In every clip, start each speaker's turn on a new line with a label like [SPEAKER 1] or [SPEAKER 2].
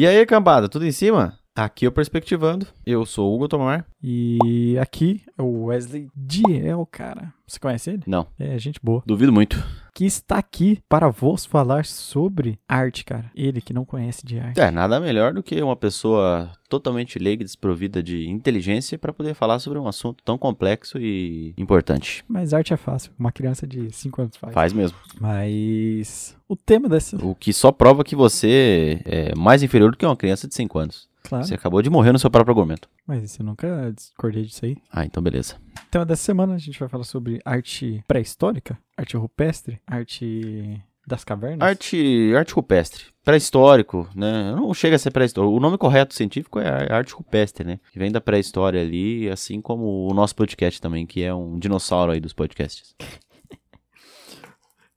[SPEAKER 1] E aí, cambada, tudo em cima? Aqui é o Perspectivando. Eu sou o Hugo Tomar.
[SPEAKER 2] E aqui é o Wesley Diel, cara. Você conhece ele?
[SPEAKER 1] Não,
[SPEAKER 2] É, gente boa.
[SPEAKER 1] duvido muito.
[SPEAKER 2] Que está aqui para vos falar sobre arte, cara. Ele que não conhece de arte.
[SPEAKER 1] É, nada melhor do que uma pessoa totalmente leiga e desprovida de inteligência para poder falar sobre um assunto tão complexo e importante.
[SPEAKER 2] Mas arte é fácil. Uma criança de 5 anos faz.
[SPEAKER 1] Faz mesmo.
[SPEAKER 2] Mas o tema dessa.
[SPEAKER 1] O que só prova que você é mais inferior do que uma criança de 5 anos.
[SPEAKER 2] Claro.
[SPEAKER 1] Você acabou de morrer no seu próprio argumento.
[SPEAKER 2] Mas eu nunca discordei disso aí.
[SPEAKER 1] Ah, então beleza.
[SPEAKER 2] O tema dessa semana a gente vai falar sobre arte pré-histórica, arte rupestre, arte das cavernas.
[SPEAKER 1] Arte, arte rupestre. Pré-histórico, né? Não chega a ser pré-histórico. O nome correto científico é ar- arte rupestre, né? Que vem da pré-história ali, assim como o nosso podcast também, que é um dinossauro aí dos podcasts.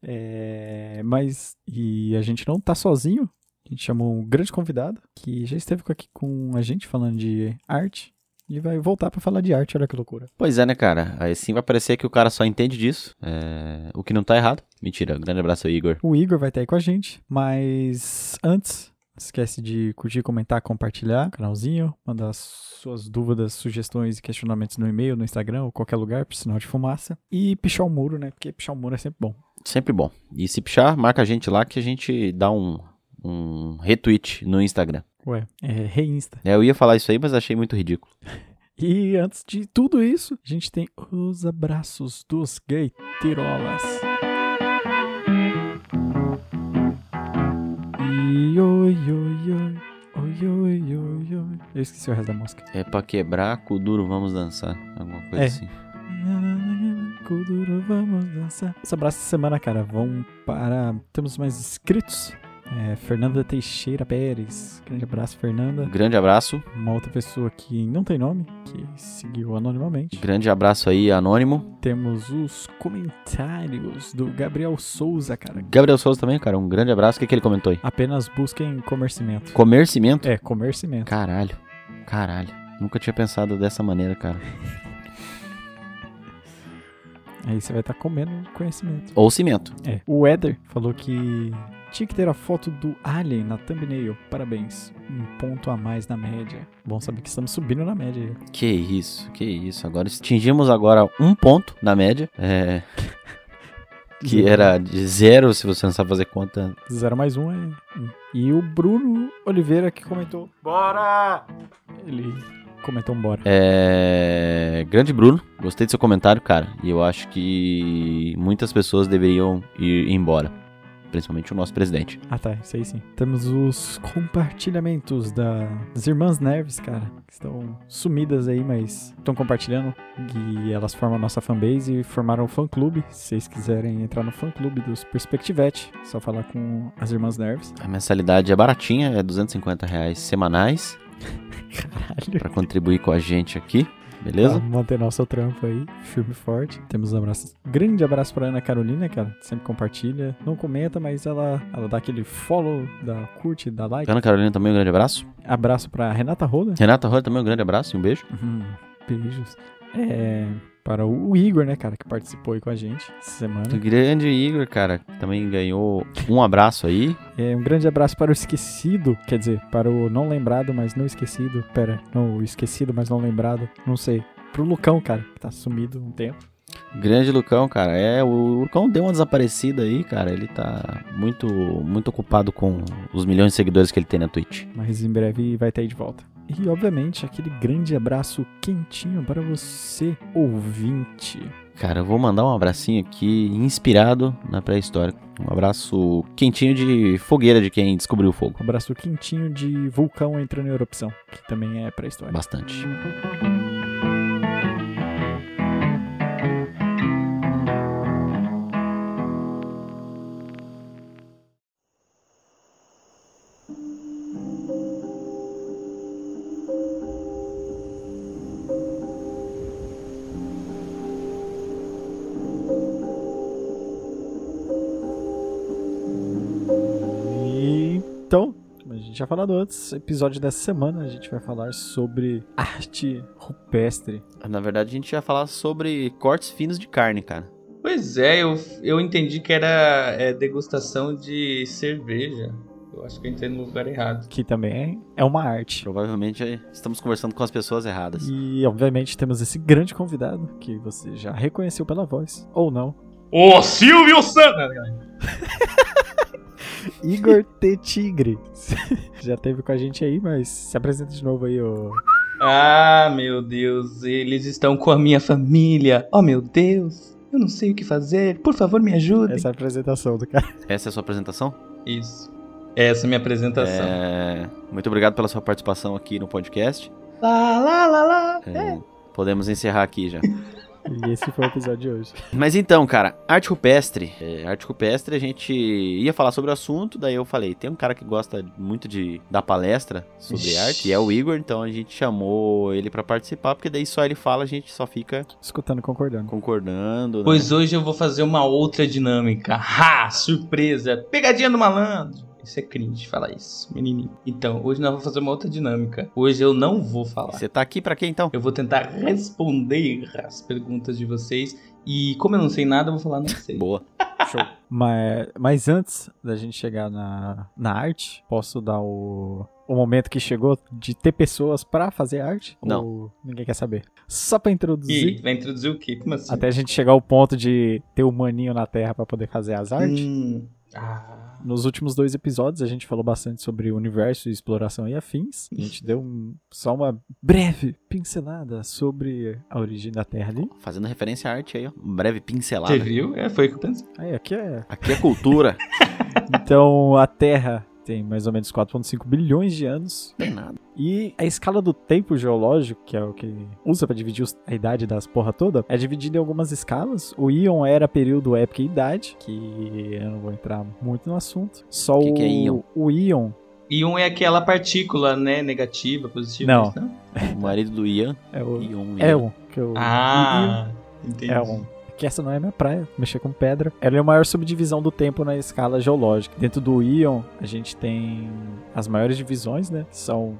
[SPEAKER 2] É, mas e a gente não tá sozinho. A gente chamou um grande convidado que já esteve aqui com a gente falando de arte e vai voltar pra falar de arte. Olha que loucura.
[SPEAKER 1] Pois é, né, cara? Aí sim vai parecer que o cara só entende disso. É, O que não tá errado. Mentira. Grande abraço aí, Igor.
[SPEAKER 2] O Igor vai estar aí com a gente, mas antes, não esquece de curtir, comentar, compartilhar o canalzinho, mandar suas dúvidas, sugestões e questionamentos no e-mail, no Instagram ou qualquer lugar, por sinal de fumaça. E pichar o muro, né? Porque pichar o muro é sempre bom.
[SPEAKER 1] Sempre bom. E se pichar, marca a gente lá que a gente dá um, um retweet no Instagram.
[SPEAKER 2] Ué, é reinsta.
[SPEAKER 1] É, eu ia falar isso aí, mas achei muito ridículo.
[SPEAKER 2] E antes de tudo isso, a gente tem os abraços dos gaiterolas. E oi, oi, oi, oi, oi, oi, oi. Eu esqueci o resto da música.
[SPEAKER 1] É pra quebrar, cu duro, vamos dançar. Alguma coisa
[SPEAKER 2] É.
[SPEAKER 1] assim.
[SPEAKER 2] Kuduro, vamos dançar. Os abraços da semana, cara, vão para. Temos mais inscritos. É, Fernanda Teixeira Pérez. Grande abraço, Fernanda.
[SPEAKER 1] Grande abraço.
[SPEAKER 2] Uma outra pessoa que não tem nome, que seguiu anonimamente.
[SPEAKER 1] Grande abraço aí, Anônimo.
[SPEAKER 2] Temos os comentários do Gabriel Souza, cara.
[SPEAKER 1] Gabriel Souza também, cara. Um grande abraço. O que, que ele comentou aí?
[SPEAKER 2] Apenas busquem comercimento.
[SPEAKER 1] Comercimento?
[SPEAKER 2] É, comercimento.
[SPEAKER 1] Caralho. Caralho. Nunca tinha pensado dessa maneira, cara.
[SPEAKER 2] Aí você vai estar comendo conhecimento.
[SPEAKER 1] Ou cimento.
[SPEAKER 2] É. O Eder falou que tinha que ter a foto do Alien na thumbnail. Parabéns. Um ponto a mais na média. Bom saber que estamos subindo na média aí.
[SPEAKER 1] Que isso, que isso. Agora atingimos agora um ponto na média. É. Que era de zero, se você não sabe fazer conta.
[SPEAKER 2] Zero mais um é. E o Bruno Oliveira que comentou. Bora! Ele comentou um bora.
[SPEAKER 1] É. Grande Bruno, gostei do seu comentário, cara. E eu acho que muitas pessoas deveriam ir embora. Principalmente o nosso presidente.
[SPEAKER 2] Ah tá, isso aí sim. Temos os compartilhamentos da- das Irmãs Nerves, cara. Que estão sumidas aí, mas estão compartilhando. E elas formam a nossa fanbase e formaram o fã-clube. Se vocês quiserem entrar no fã-clube dos Perspectivete, é só falar com as Irmãs Nerves.
[SPEAKER 1] A mensalidade é baratinha, é 250 reais semanais
[SPEAKER 2] Caralho.
[SPEAKER 1] pra contribuir com a gente aqui, beleza?
[SPEAKER 2] Pra manter nosso trampo aí, firme e forte. Temos um abraço. Grande abraço pra Ana Carolina, cara. Sempre compartilha. Não comenta, mas ela, ela dá aquele follow, dá curte, dá like.
[SPEAKER 1] Ana Carolina também um grande abraço.
[SPEAKER 2] Abraço pra Renata Roda.
[SPEAKER 1] Renata Roy também um grande abraço e um beijo.
[SPEAKER 2] Hum, beijos. É, para o Igor, né, cara, que participou aí com a gente essa semana.
[SPEAKER 1] O grande Igor, cara, também ganhou um abraço aí.
[SPEAKER 2] É, um grande abraço para o esquecido, quer dizer, para o não lembrado, mas não esquecido. Pera, não, o esquecido, mas não lembrado. Não sei. Pro Lucão, cara, que tá sumido um tempo.
[SPEAKER 1] Grande Lucão, cara. É, o Lucão deu uma desaparecida aí, cara. Ele tá muito, muito ocupado com os milhões de seguidores que ele tem na Twitch.
[SPEAKER 2] Mas em breve vai estar aí de volta. E, obviamente, aquele grande abraço quentinho para você, ouvinte.
[SPEAKER 1] Cara, eu vou mandar um abracinho aqui, inspirado na pré-história. Um abraço quentinho de fogueira de quem descobriu o fogo.
[SPEAKER 2] Um abraço quentinho de vulcão entrando em erupção, que também é pré-história.
[SPEAKER 1] Bastante.
[SPEAKER 2] Então, como a gente tinha falado antes, episódio dessa semana a gente vai falar sobre arte rupestre.
[SPEAKER 1] Na verdade, a gente ia falar sobre cortes finos de carne, cara.
[SPEAKER 3] Pois é, eu, eu entendi que era é, degustação de cerveja. Eu acho que eu entrei no lugar errado.
[SPEAKER 2] Que também é uma arte.
[SPEAKER 1] Provavelmente é, estamos conversando com as pessoas erradas.
[SPEAKER 2] E, obviamente, temos esse grande convidado que você já reconheceu pela voz. Ou não.
[SPEAKER 3] Ô, Silvio Santos!
[SPEAKER 2] Igor T. Tigre. já teve com a gente aí, mas se apresenta de novo aí, ô.
[SPEAKER 3] Ah, meu Deus, eles estão com a minha família. Oh, meu Deus, eu não sei o que fazer. Por favor, me ajude.
[SPEAKER 2] Essa é a apresentação do cara.
[SPEAKER 1] Essa é a sua apresentação?
[SPEAKER 3] Isso. Essa é a minha apresentação.
[SPEAKER 1] É, Muito obrigado pela sua participação aqui no podcast.
[SPEAKER 3] Lá, lá, lá, lá.
[SPEAKER 1] É, Podemos encerrar aqui já.
[SPEAKER 2] E esse foi o episódio de hoje.
[SPEAKER 1] Mas então, cara, arte rupestre. É, arte rupestre, a gente ia falar sobre o assunto, daí eu falei, tem um cara que gosta muito de dar palestra sobre
[SPEAKER 3] Ixi.
[SPEAKER 1] arte, e é o Igor, então a gente chamou ele pra participar, porque daí só ele fala, a gente só fica
[SPEAKER 2] Escutando e concordando.
[SPEAKER 1] concordando. né?
[SPEAKER 3] Pois hoje eu vou fazer uma outra dinâmica. Ha! Surpresa! Pegadinha do malandro! Isso é cringe falar isso, menininho. Então, hoje nós vamos fazer uma outra dinâmica. Hoje eu não vou falar.
[SPEAKER 1] Você tá aqui pra quê então?
[SPEAKER 3] Eu vou tentar responder as perguntas de vocês. E como eu não sei nada, eu vou falar não sei.
[SPEAKER 1] Boa.
[SPEAKER 2] Show. Mas, mas antes da gente chegar na, na arte, posso dar o, o momento que chegou de ter pessoas pra fazer arte?
[SPEAKER 1] Não.
[SPEAKER 2] Ou ninguém quer saber? Só pra introduzir.
[SPEAKER 3] E vai introduzir o quê? Como assim?
[SPEAKER 2] Até a gente chegar ao ponto de ter o maninho na Terra pra poder fazer as artes.
[SPEAKER 3] Hum. Ah.
[SPEAKER 2] Nos últimos dois episódios a gente falou bastante sobre o universo e exploração e afins. A gente deu um- só uma breve pincelada sobre a origem da Terra ali.
[SPEAKER 1] Fazendo referência à arte aí, ó. Um breve pincelada.
[SPEAKER 3] Você viu? É, foi o que eu pensei.
[SPEAKER 2] Aí aqui é.
[SPEAKER 1] Aqui é cultura.
[SPEAKER 2] Então a Terra tem mais ou menos 4,5 bilhões de anos.
[SPEAKER 1] Não tem nada.
[SPEAKER 2] E a escala do tempo geológico, que é o que usa pra dividir a idade das porra toda, é dividida em algumas escalas. O Íon era período, época e idade, que eu não vou entrar muito no assunto. Só
[SPEAKER 1] Que
[SPEAKER 2] o,
[SPEAKER 1] que é íon?
[SPEAKER 2] o Íon
[SPEAKER 3] Íon é aquela partícula, né? Negativa, positiva.
[SPEAKER 2] Não.
[SPEAKER 3] não?
[SPEAKER 1] O marido do Ian.
[SPEAKER 2] é o
[SPEAKER 1] Ion,
[SPEAKER 2] É
[SPEAKER 1] Ian.
[SPEAKER 2] um, que eu.
[SPEAKER 3] Ah, entendi.
[SPEAKER 2] É um. Que essa não é minha praia, mexer com pedra. Ela é a maior subdivisão do tempo na escala geológica. Dentro do Íon, a gente tem as maiores divisões, né? Que são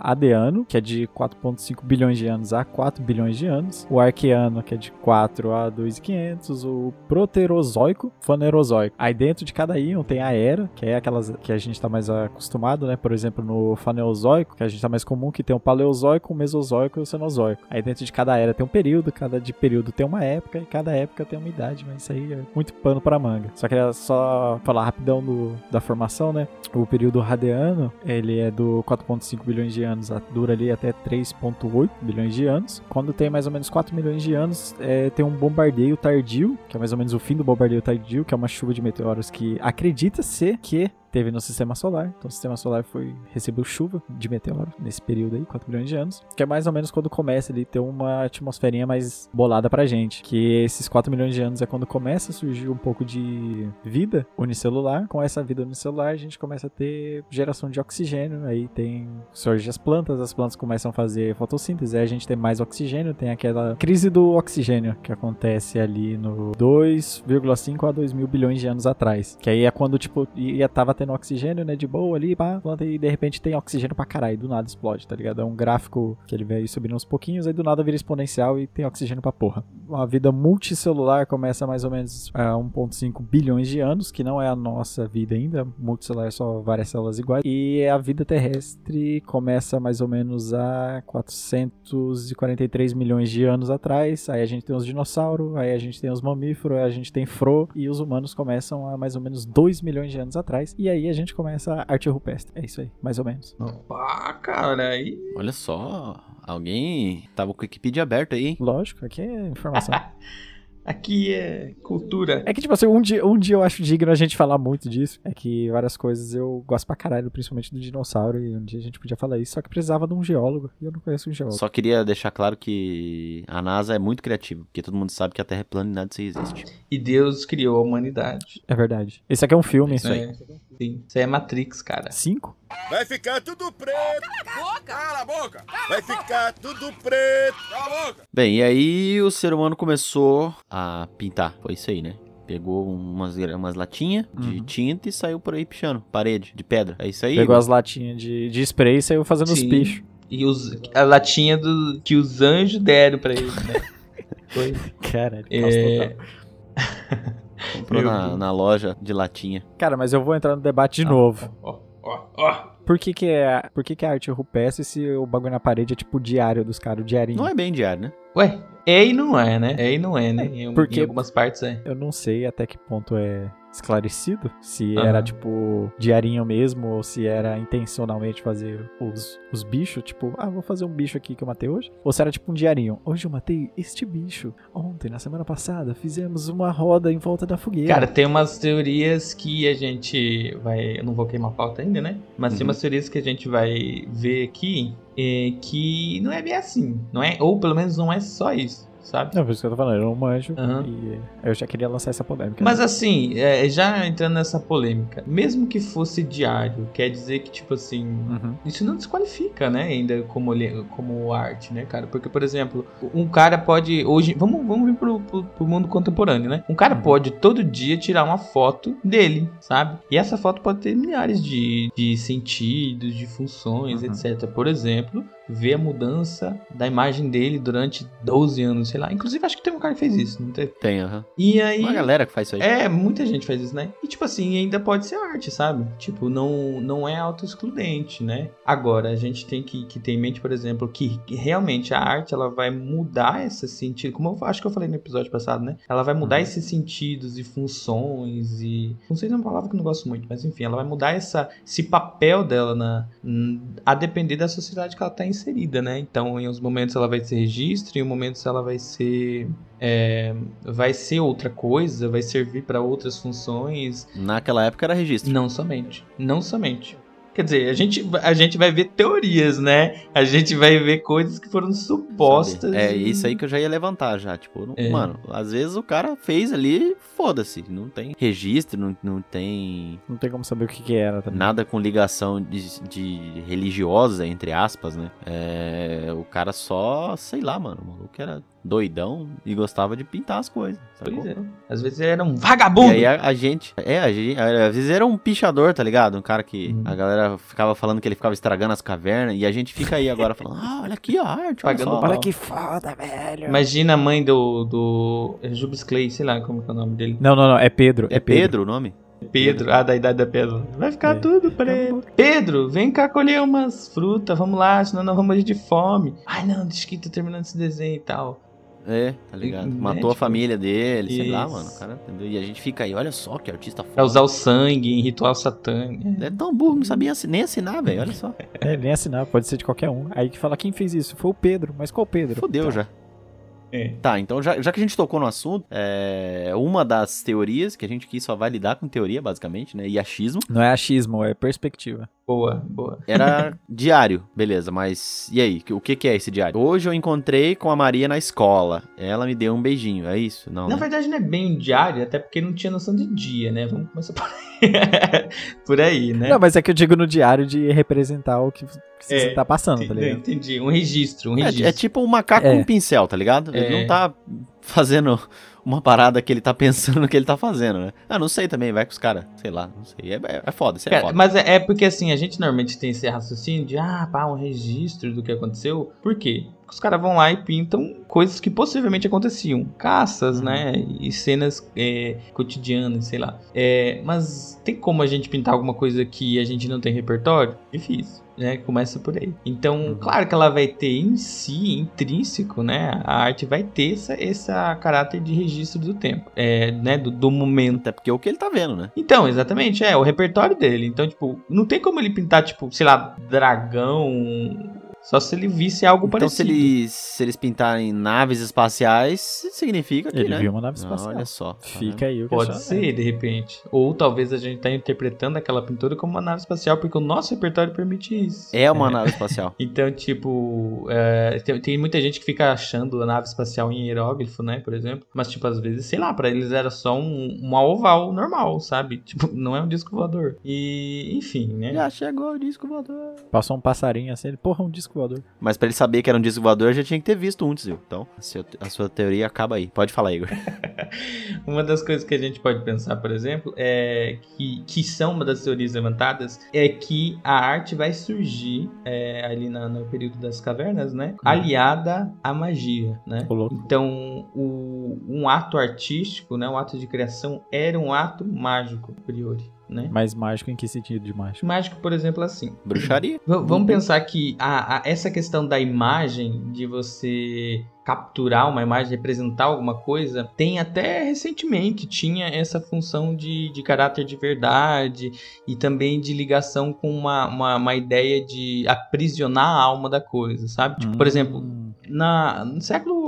[SPEAKER 2] Adeano, que é de 4,5 bilhões de anos a 4 bilhões de anos. O Arqueano, que é de 4 a 2,500. O Proterozoico, Fanerozoico. Aí dentro de cada íon tem a Era, que é aquelas que a gente tá mais acostumado, né? Por exemplo, no Faneozoico, que a gente tá mais comum, que tem o Paleozoico, o Mesozoico e o Cenozoico. Aí dentro de cada era tem um período, cada de período tem uma época e cada época tem uma idade, mas isso aí é muito pano pra manga. Só queria só falar rapidão do, da formação, né? O período Radeano, ele é do 4.5 bilhões de anos, dura ali até 3.8 bilhões de anos. Quando tem mais ou menos 4 milhões de anos, é, tem um bombardeio tardio, que é mais ou menos o fim do bombardeio tardio, que é uma chuva de meteoros que acredita-se que teve no sistema solar. Então o sistema solar foi recebeu chuva de meteoro nesse período aí, 4 bilhões de anos, que é mais ou menos quando começa ali ter uma atmosferinha mais bolada pra gente, que esses 4 milhões de anos é quando começa a surgir um pouco de vida unicelular. Com essa vida unicelular, a gente começa a ter geração de oxigênio, aí tem surge as plantas, as plantas começam a fazer fotossíntese, aí a gente tem mais oxigênio, tem aquela crise do oxigênio que acontece ali no 2,5 a 2 mil bilhões de anos atrás, que aí é quando tipo ia tava tendo oxigênio, né, de boa ali, pá, planta e de repente tem oxigênio pra caralho, do nada explode, tá ligado? É um gráfico que ele vai subindo uns pouquinhos, aí do nada vira exponencial e tem oxigênio pra porra. Uma vida multicelular começa mais ou menos a 1.5 bilhões de anos, que não é a nossa vida ainda, multicelular é só várias células iguais, e a vida terrestre começa mais ou menos a 443 milhões de anos atrás, aí a gente tem os dinossauros, aí a gente tem os mamíferos, aí a gente tem fro, e os humanos começam a mais ou menos 2 milhões de anos atrás, e aí a gente começa a arte rupestre. É isso aí, mais ou menos.
[SPEAKER 3] Opa, cara, aí.
[SPEAKER 1] Olha só. Alguém tava com o Wikipedia aberto aí?
[SPEAKER 2] Lógico, aqui é informação.
[SPEAKER 3] Aqui é cultura.
[SPEAKER 2] É que, tipo assim, um dia, um dia eu acho digno a gente falar muito disso. É que várias coisas eu gosto pra caralho, principalmente do dinossauro, e um dia a gente podia falar isso, só que precisava de um geólogo, e eu não conheço um geólogo.
[SPEAKER 1] Só queria deixar claro que a NASA é muito criativa, porque todo mundo sabe que a Terra é plana e nada disso existe.
[SPEAKER 3] E Deus criou a humanidade.
[SPEAKER 2] É verdade. Esse aqui é um filme.
[SPEAKER 1] Isso aí.
[SPEAKER 3] É, sim. Isso aí é Matrix, cara.
[SPEAKER 2] Cinco?
[SPEAKER 4] Vai ficar tudo preto. Cala a boca! Cala a boca! Vai ficar tudo preto. Cala a boca!
[SPEAKER 1] Bem, e aí o ser humano começou a pintar. Foi isso aí, né? Pegou umas, umas latinhas de
[SPEAKER 2] Uhum.
[SPEAKER 1] tinta e saiu por aí pichando. Parede, de pedra. É isso aí?
[SPEAKER 2] Pegou as latinhas de, de spray e saiu fazendo os
[SPEAKER 3] Sim.
[SPEAKER 2] pichos.
[SPEAKER 3] E os, a latinha do, que os anjos deram pra ele, né? Foi.
[SPEAKER 2] Caralho,
[SPEAKER 3] É,
[SPEAKER 2] total.
[SPEAKER 1] Comprou na, na loja de latinha.
[SPEAKER 2] Cara, mas eu vou entrar no debate de novo.
[SPEAKER 3] Ó, ó. ó.
[SPEAKER 2] Por que que é, por que que é arte rupestre se o bagulho na parede é tipo o diário dos caras, o diarinho?
[SPEAKER 1] Não é bem diário, né?
[SPEAKER 3] Ué, é e não é, né? É e não é, né? Em,
[SPEAKER 2] porque-
[SPEAKER 3] em algumas partes é.
[SPEAKER 2] Eu não sei até que ponto é esclarecido, se
[SPEAKER 3] Aham.
[SPEAKER 2] era tipo diarinho mesmo ou se era intencionalmente fazer os, os bichos, tipo, ah, vou fazer um bicho aqui que eu matei hoje, ou se era tipo um diarinho, hoje eu matei este bicho, ontem, na semana passada, fizemos uma roda em volta da fogueira.
[SPEAKER 3] Cara, tem umas teorias que a gente vai. Eu não vou queimar a pauta ainda, né? Mas tem
[SPEAKER 1] Uhum.
[SPEAKER 3] umas teorias que a gente vai ver aqui é, que não é bem assim, não é? Ou pelo menos não é só isso, sabe?
[SPEAKER 2] Não, por isso que eu tô falando, eu não manjo
[SPEAKER 3] Aham.
[SPEAKER 2] e eu já queria lançar essa polêmica.
[SPEAKER 3] Mas assim, é, já entrando nessa polêmica, mesmo que fosse diário, quer dizer que, tipo assim,
[SPEAKER 2] Uhum.
[SPEAKER 3] isso não desqualifica, né, ainda como, como arte, né, cara? Porque, por exemplo, um cara pode. Hoje. Vamos, vamos vir pro, pro, pro mundo contemporâneo, né? Um cara
[SPEAKER 2] Uhum.
[SPEAKER 3] pode todo dia tirar uma foto dele, sabe? E essa foto pode ter milhares de, de sentidos, de funções,
[SPEAKER 2] Uhum.
[SPEAKER 3] etc. Por exemplo, ver a mudança da imagem dele durante 12 anos, sei lá. Inclusive, acho que teve um cara que fez isso, não teve?
[SPEAKER 1] Tem, aham.
[SPEAKER 3] E aí.
[SPEAKER 1] Uma galera que faz isso aí.
[SPEAKER 3] É, muita gente faz isso, né? E tipo assim, ainda pode ser arte, sabe? Tipo, não, não é auto-excludente, né? Agora, a gente tem que, que ter em mente, por exemplo, que realmente a arte ela vai mudar esse sentido. Como eu acho que eu falei no episódio passado, né? Ela vai mudar
[SPEAKER 1] Uhum.
[SPEAKER 3] esses sentidos e funções e. Funções é uma palavra que eu não gosto muito, mas enfim, ela vai mudar essa, esse papel dela na, a depender da sociedade que ela tá inserida, né? Então, em uns momentos ela vai ser registro, em momentos ela vai ser. é, vai ser outra coisa, vai servir para outras funções.
[SPEAKER 1] Naquela época era registro.
[SPEAKER 3] Não somente. Não somente. Quer dizer, a gente, a gente vai ver teorias, né? A gente vai ver coisas que foram supostas.
[SPEAKER 1] Sabe? É
[SPEAKER 3] e-
[SPEAKER 1] isso aí que eu já ia levantar já. Tipo, não-
[SPEAKER 3] É.
[SPEAKER 1] mano, às vezes o cara fez ali, foda-se. Não tem registro, não, não tem
[SPEAKER 2] Não tem como saber o que que era também.
[SPEAKER 1] nada com ligação de, de religiosa, entre aspas, né? É, o cara só, sei lá, mano. O maluco era doidão e gostava de pintar as coisas. sacou?
[SPEAKER 3] Pois é. Às vezes ele era um vagabundo.
[SPEAKER 1] E aí a, a gente. É, a gente, às vezes era um pichador, tá ligado? Um cara que
[SPEAKER 3] Uhum.
[SPEAKER 1] a galera ficava falando que ele ficava estragando as cavernas. E a gente fica aí agora falando: ah, olha a arte, olha só.
[SPEAKER 2] Olha que foda, velho.
[SPEAKER 3] Imagina a mãe do. do Jubes Clay, sei lá como que é o nome dele.
[SPEAKER 2] Não, não, não, é Pedro.
[SPEAKER 1] É Pedro o nome?
[SPEAKER 3] Pedro, ah, da idade da pedra. Vai ficar
[SPEAKER 2] É.
[SPEAKER 3] tudo preto. Pedro, vem cá colher umas frutas, vamos lá, senão nós vamos morrer de fome. Ai não, deixa que tô terminando esse desenho e tal.
[SPEAKER 1] É, tá ligado? Matou a
[SPEAKER 3] tipo,
[SPEAKER 1] família dele, sei lá,
[SPEAKER 3] isso.
[SPEAKER 1] mano. Cara, entendeu? E a gente fica aí, olha só que artista foda.
[SPEAKER 3] Pra usar o sangue em ritual satânico.
[SPEAKER 1] É tão burro, não sabia nem assinar, velho. Olha só.
[SPEAKER 2] É, nem assinar, pode ser de qualquer um. Aí que fala quem fez isso? Foi o Pedro. Mas qual Pedro?
[SPEAKER 1] Fodeu
[SPEAKER 2] Tá.
[SPEAKER 1] já.
[SPEAKER 3] É.
[SPEAKER 1] Tá, então já, já que a gente tocou no assunto, é, uma das teorias, que a gente aqui só vai lidar com teoria, basicamente, né? E achismo,
[SPEAKER 2] Não é achismo, é perspectiva.
[SPEAKER 3] Boa, boa.
[SPEAKER 1] era diário, beleza, mas e aí? O que, que é esse diário? Hoje eu encontrei com a Maria na escola. Ela me deu um beijinho, é isso? Não,
[SPEAKER 3] Na
[SPEAKER 1] né?
[SPEAKER 3] verdade não é bem um diário, até porque não tinha noção de dia, né? Vamos começar por aí, por aí né?
[SPEAKER 2] Não, mas é que eu digo no diário de representar o que, que
[SPEAKER 3] É,
[SPEAKER 2] você tá passando, tá
[SPEAKER 3] Entendi,
[SPEAKER 2] ligado?
[SPEAKER 3] entendi. Um registro, um registro.
[SPEAKER 1] É, é tipo um macaco
[SPEAKER 2] É.
[SPEAKER 1] com pincel, tá ligado? Ele
[SPEAKER 3] É.
[SPEAKER 1] não tá fazendo uma parada que ele tá pensando no que ele tá fazendo, né? Ah, não sei também, vai com os caras, sei lá, não sei. É, é, é foda, isso é
[SPEAKER 3] Cara,
[SPEAKER 1] foda.
[SPEAKER 3] mas é, é porque assim, a gente normalmente tem esse raciocínio de, ah, pá, um registro do que aconteceu. Por quê? Os caras vão lá e pintam coisas que possivelmente aconteciam. Caças,
[SPEAKER 2] Uhum.
[SPEAKER 3] né? E cenas é, cotidianas, sei lá. É, mas tem como a gente pintar alguma coisa que a gente não tem repertório? Difícil. Né, começa por aí. Então,
[SPEAKER 2] Uhum.
[SPEAKER 3] claro que ela vai ter em si, intrínseco, né? A arte vai ter essa, essa caráter de registro do tempo, é, né? Do, do momento.
[SPEAKER 1] Até porque é o que ele tá vendo, né?
[SPEAKER 3] Então, exatamente, é o repertório dele. Então, tipo, não tem como ele pintar, tipo, sei lá, dragão. Só se ele visse algo
[SPEAKER 1] Então, se
[SPEAKER 3] parecido.
[SPEAKER 1] eles, se eles pintarem naves espaciais, significa que,
[SPEAKER 2] Ele
[SPEAKER 1] né?
[SPEAKER 2] viu uma nave
[SPEAKER 1] Ah,
[SPEAKER 2] espacial.
[SPEAKER 1] olha só.
[SPEAKER 2] Fica aí o
[SPEAKER 3] Pode
[SPEAKER 2] questionamento.
[SPEAKER 3] ser, de repente. Ou talvez a gente tá interpretando aquela pintura como uma nave espacial, porque o nosso repertório permite isso.
[SPEAKER 1] É uma nave espacial.
[SPEAKER 3] Então, tipo, é, tem, tem muita gente que fica achando a nave espacial em hieróglifo, né, por exemplo. Mas, tipo, às vezes, sei lá, pra eles era só um, uma oval normal, sabe? Tipo, não é um disco voador. E, enfim, né?
[SPEAKER 1] Já chegou o disco voador.
[SPEAKER 2] Passou um passarinho assim, ele, porra, um disco voador.
[SPEAKER 1] Mas pra ele saber que era um disco voador, já tinha que ter visto um, Zil. Então, a sua, a sua teoria acaba aí. Pode falar, Igor.
[SPEAKER 3] Uma das coisas que a gente pode pensar, por exemplo, é que, que são uma das teorias levantadas, é que a arte vai surgir é, ali na- no período das cavernas, né? Aliada à magia, né? Então, o- um ato artístico, né, um ato de criação, era um ato mágico, a priori. Né?
[SPEAKER 2] Mais mágico em que sentido de mágico?
[SPEAKER 3] Mágico, por exemplo, assim.
[SPEAKER 1] Bruxaria.
[SPEAKER 3] V- vamos pensar que a, a- essa questão da imagem, de você capturar uma imagem, representar alguma coisa, tem até recentemente, tinha essa função de, de caráter de verdade e também de ligação com uma, uma, uma ideia de aprisionar a alma da coisa, sabe? Tipo, por exemplo,
[SPEAKER 2] Hum,
[SPEAKER 3] na, no século.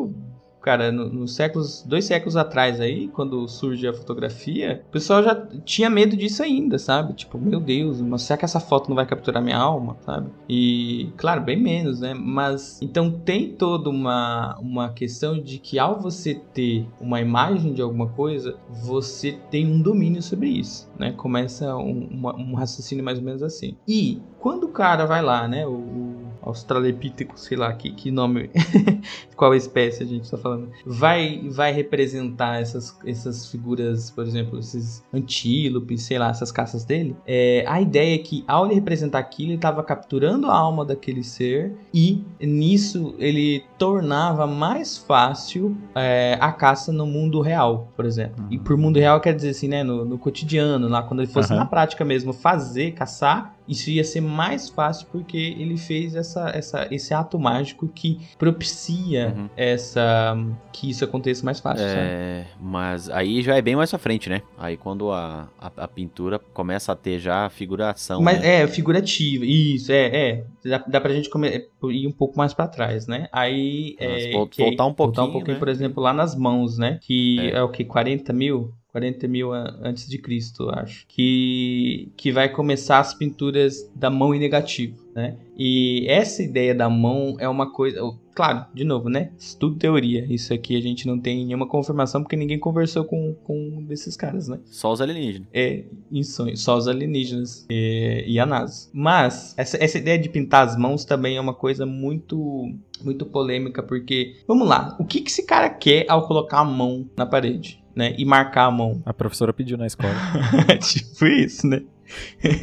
[SPEAKER 3] Cara, no- nos séculos. Dois séculos atrás aí, quando surge a fotografia, o pessoal já tinha medo disso ainda, sabe? Tipo, meu Deus, mas será que essa foto não vai capturar minha alma, sabe? E, claro, bem menos, né? Mas. Então tem toda uma, uma questão de que ao você ter uma imagem de alguma coisa, você tem um domínio sobre isso, né? Começa um, uma- um raciocínio mais ou menos assim. E quando o cara vai lá, né? O Australopithecus, sei lá, que, que nome, qual espécie a gente tá falando, vai, vai representar essas, essas figuras, por exemplo, esses antílopes, sei lá, essas caças dele. É, a ideia é que ao ele representar aquilo, ele estava capturando a alma daquele ser e nisso ele tornava mais fácil é, a caça no mundo real, por exemplo. E por mundo real quer dizer assim, né, no, no cotidiano, lá quando ele fosse
[SPEAKER 2] Aham.
[SPEAKER 3] na prática mesmo fazer, caçar, isso ia ser mais fácil porque ele fez essa, essa, esse ato mágico que propicia
[SPEAKER 1] Uhum.
[SPEAKER 3] essa que isso aconteça mais fácil, sabe?
[SPEAKER 1] É, mas aí já é bem mais pra frente, né? Aí quando a, a, a pintura começa a ter já a figuração.
[SPEAKER 3] Mas
[SPEAKER 1] né?
[SPEAKER 3] é, figurativa, isso, é, é. Dá, dá pra gente come- ir um pouco mais pra trás, né? Aí.
[SPEAKER 1] Mas
[SPEAKER 3] É,
[SPEAKER 1] vol-
[SPEAKER 3] que-
[SPEAKER 1] voltar um
[SPEAKER 3] Voltar um
[SPEAKER 1] pouquinho,
[SPEAKER 3] pouquinho,
[SPEAKER 1] né?
[SPEAKER 3] por exemplo, lá nas mãos, né? Que
[SPEAKER 1] É.
[SPEAKER 3] é, o que? 40 mil? 40 mil antes de Cristo, acho. Que, que vai começar as pinturas da mão em negativo, né? E essa ideia da mão é uma coisa. Claro, de novo, né? Isso tudo teoria. Isso aqui a gente não tem nenhuma confirmação porque ninguém conversou com, com um desses caras, né?
[SPEAKER 1] Só os alienígenas.
[SPEAKER 3] É, em sonhos, só os alienígenas é, e a NASA. Mas, essa, essa ideia de pintar as mãos também é uma coisa muito muito polêmica, porque, vamos lá, o que, que esse cara quer ao colocar a mão na parede, né? E marcar a mão?
[SPEAKER 2] A professora pediu na escola.
[SPEAKER 3] tipo isso, né?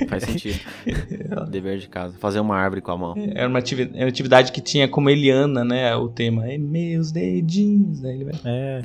[SPEAKER 1] Faz sentido. Dever de casa. Fazer uma árvore com a mão.
[SPEAKER 3] Era uma ativi- era uma atividade que tinha como Eliana, né? O tema. É meus dedinhos. Aí ele vai.
[SPEAKER 2] É,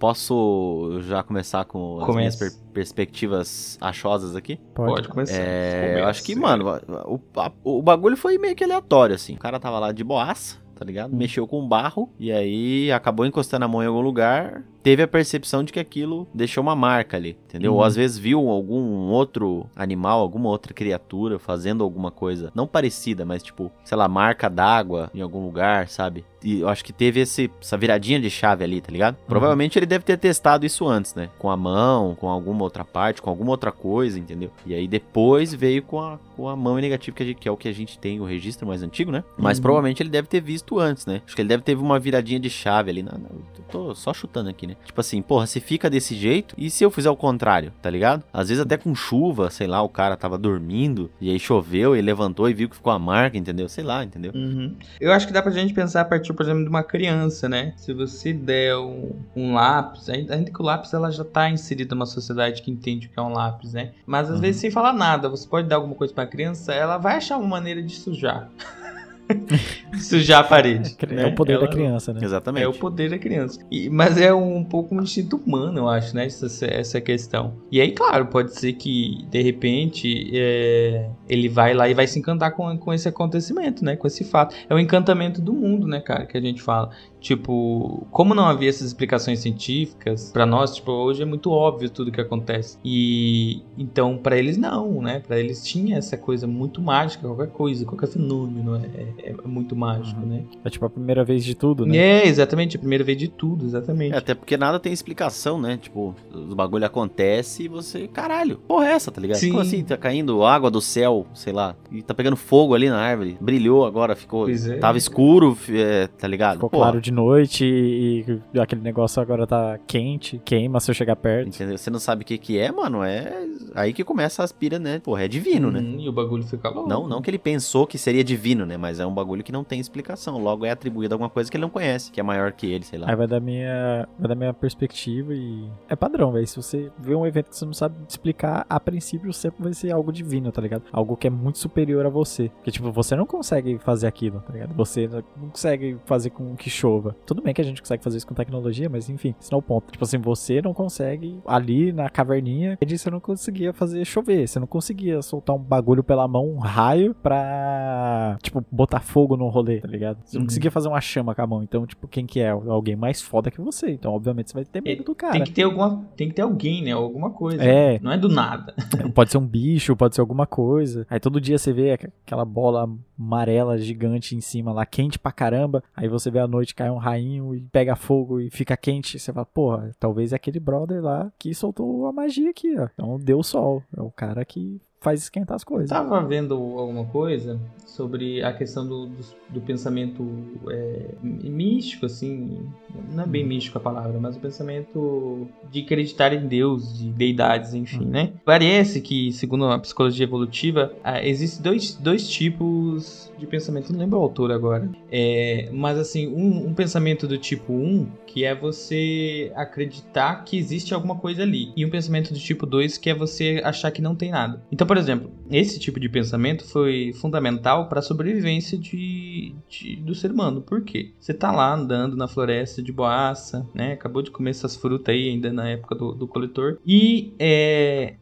[SPEAKER 1] Posso já começar com as minhas per- perspectivas achosas aqui?
[SPEAKER 2] pode.
[SPEAKER 3] Pode começar.
[SPEAKER 1] É, eu acho que, mano, o, a- o bagulho foi meio que aleatório, assim. O cara tava lá de boaça, tá ligado? Mexeu com barro e aí acabou encostando a mão em algum lugar. Teve a percepção de que aquilo deixou uma marca ali, entendeu? Ou
[SPEAKER 3] Uhum.
[SPEAKER 1] às vezes viu algum outro animal, alguma outra criatura fazendo alguma coisa, não parecida, mas tipo, sei lá, marca d'água em algum lugar, sabe? E eu acho que teve esse, essa viradinha de chave ali, tá ligado? Provavelmente ele deve ter testado isso antes, né? Com a mão, com alguma outra parte, com alguma outra coisa, entendeu? E aí depois veio com a, com a mão em negativo, que, que é o que a gente tem, o registro mais antigo, né? Mas
[SPEAKER 3] Uhum.
[SPEAKER 1] provavelmente ele deve ter visto antes, né? Acho que ele deve ter uma viradinha de chave ali. Na, na- eu tô só chutando aqui, né? Tipo assim, porra, se fica desse jeito, e se eu fizer o contrário, tá ligado? Às vezes até com chuva, sei lá, o cara tava dormindo, e aí choveu, ele levantou e viu que ficou a marca, entendeu? Sei lá, entendeu?
[SPEAKER 3] Uhum. Eu acho que dá pra gente pensar a partir, por exemplo, de uma criança, né? Se você der um, um lápis, ainda, que o lápis ela já tá inserida numa sociedade que entende o que é um lápis, né? Mas às
[SPEAKER 2] Uhum.
[SPEAKER 3] vezes sem falar nada, você pode dar alguma coisa pra criança, ela vai achar uma maneira de sujar. sujar a parede.
[SPEAKER 2] É
[SPEAKER 3] né?
[SPEAKER 2] o poder
[SPEAKER 3] Ela-
[SPEAKER 2] da criança, né?
[SPEAKER 1] Exatamente.
[SPEAKER 3] É o poder da criança. E- mas é um pouco um instinto humano, eu acho, né? Essa, essa questão. E aí, claro, pode ser que, de repente, é, ele vai lá e vai se encantar com, com esse acontecimento, né? Com esse fato. É o encantamento do mundo, né, cara? Que a gente fala. Tipo, como não havia essas explicações científicas, pra nós, tipo, hoje é muito óbvio tudo que acontece. E então, pra eles não, né? Pra eles tinha essa coisa muito mágica, qualquer coisa, qualquer fenômeno é, é- é muito mágico,
[SPEAKER 2] Uhum.
[SPEAKER 3] né?
[SPEAKER 2] É tipo a primeira vez de tudo, né?
[SPEAKER 3] É, exatamente, a primeira vez de tudo, exatamente.
[SPEAKER 1] É, até porque nada tem explicação, né? Tipo, os bagulho acontece e você, caralho, porra é essa, tá ligado?
[SPEAKER 3] Sim.
[SPEAKER 1] Como assim? Tá caindo água do céu, sei lá, e tá pegando fogo ali na árvore, brilhou agora, ficou.
[SPEAKER 3] Pois é.
[SPEAKER 1] Tava escuro, é, tá ligado?
[SPEAKER 2] Ficou claro de noite e, e aquele negócio agora tá quente, queima se eu chegar perto.
[SPEAKER 1] Entendeu? Você não sabe o que que é, mano, é aí que começa as piras, né? Porra, é divino, né?
[SPEAKER 3] Uhum, E o bagulho fica louco.
[SPEAKER 1] Não, não que ele pensou que seria divino, né? Mas é um bagulho que não tem explicação. Logo é atribuído a alguma coisa que ele não conhece, que é maior que ele, sei lá.
[SPEAKER 2] Aí vai da minha, vai da minha perspectiva e é padrão, velho. Se você vê um evento que você não sabe explicar, a princípio sempre vai ser algo divino, tá ligado? Algo que é muito superior a você. Porque tipo, você não consegue fazer aquilo, tá ligado? Você não consegue fazer com que chova. Tudo bem que a gente consegue fazer isso com tecnologia, mas enfim, isso não é o ponto. Tipo assim, você não consegue ali na caverninha, você não conseguia fazer chover, você não conseguia soltar um bagulho pela mão, um raio, pra, tipo, botar fogo no rolê, tá ligado? Você não
[SPEAKER 3] Uhum.
[SPEAKER 2] conseguia fazer uma chama com a mão. Então, tipo, quem que é? Alguém mais foda que você. Então, obviamente, você vai ter medo do cara.
[SPEAKER 3] Tem que ter alguma. Tem que ter alguém, né? Alguma coisa.
[SPEAKER 2] É.
[SPEAKER 3] Não é do nada.
[SPEAKER 2] Pode ser um bicho, pode ser alguma coisa. Aí todo dia você vê aqu- aquela bola amarela gigante em cima lá, quente pra caramba. Aí você vê à noite cai um rainho e pega fogo e fica quente. Você fala, porra, talvez é aquele brother lá que soltou a magia aqui, ó. Então deu sol. É o cara que faz esquentar as coisas.
[SPEAKER 3] tava vendo alguma coisa sobre a questão do, do, do pensamento é, místico, assim. Não é bem místico a palavra, mas o pensamento de acreditar em Deus, de deidades, enfim,
[SPEAKER 2] Uhum.
[SPEAKER 3] né? Parece que, segundo a psicologia evolutiva, ah, existem dois, dois tipos de pensamento. Não lembro o autor agora. É, mas, assim, um, um pensamento do tipo 1, que é você acreditar que existe alguma coisa ali. E um pensamento do tipo 2, que é você achar que não tem nada. Então, por exemplo, esse tipo de pensamento foi fundamental para a sobrevivência de, de- do ser humano. Por quê? Você tá lá andando na floresta de boaça, né? Acabou de comer essas frutas aí, ainda na época do, do coletor. E é,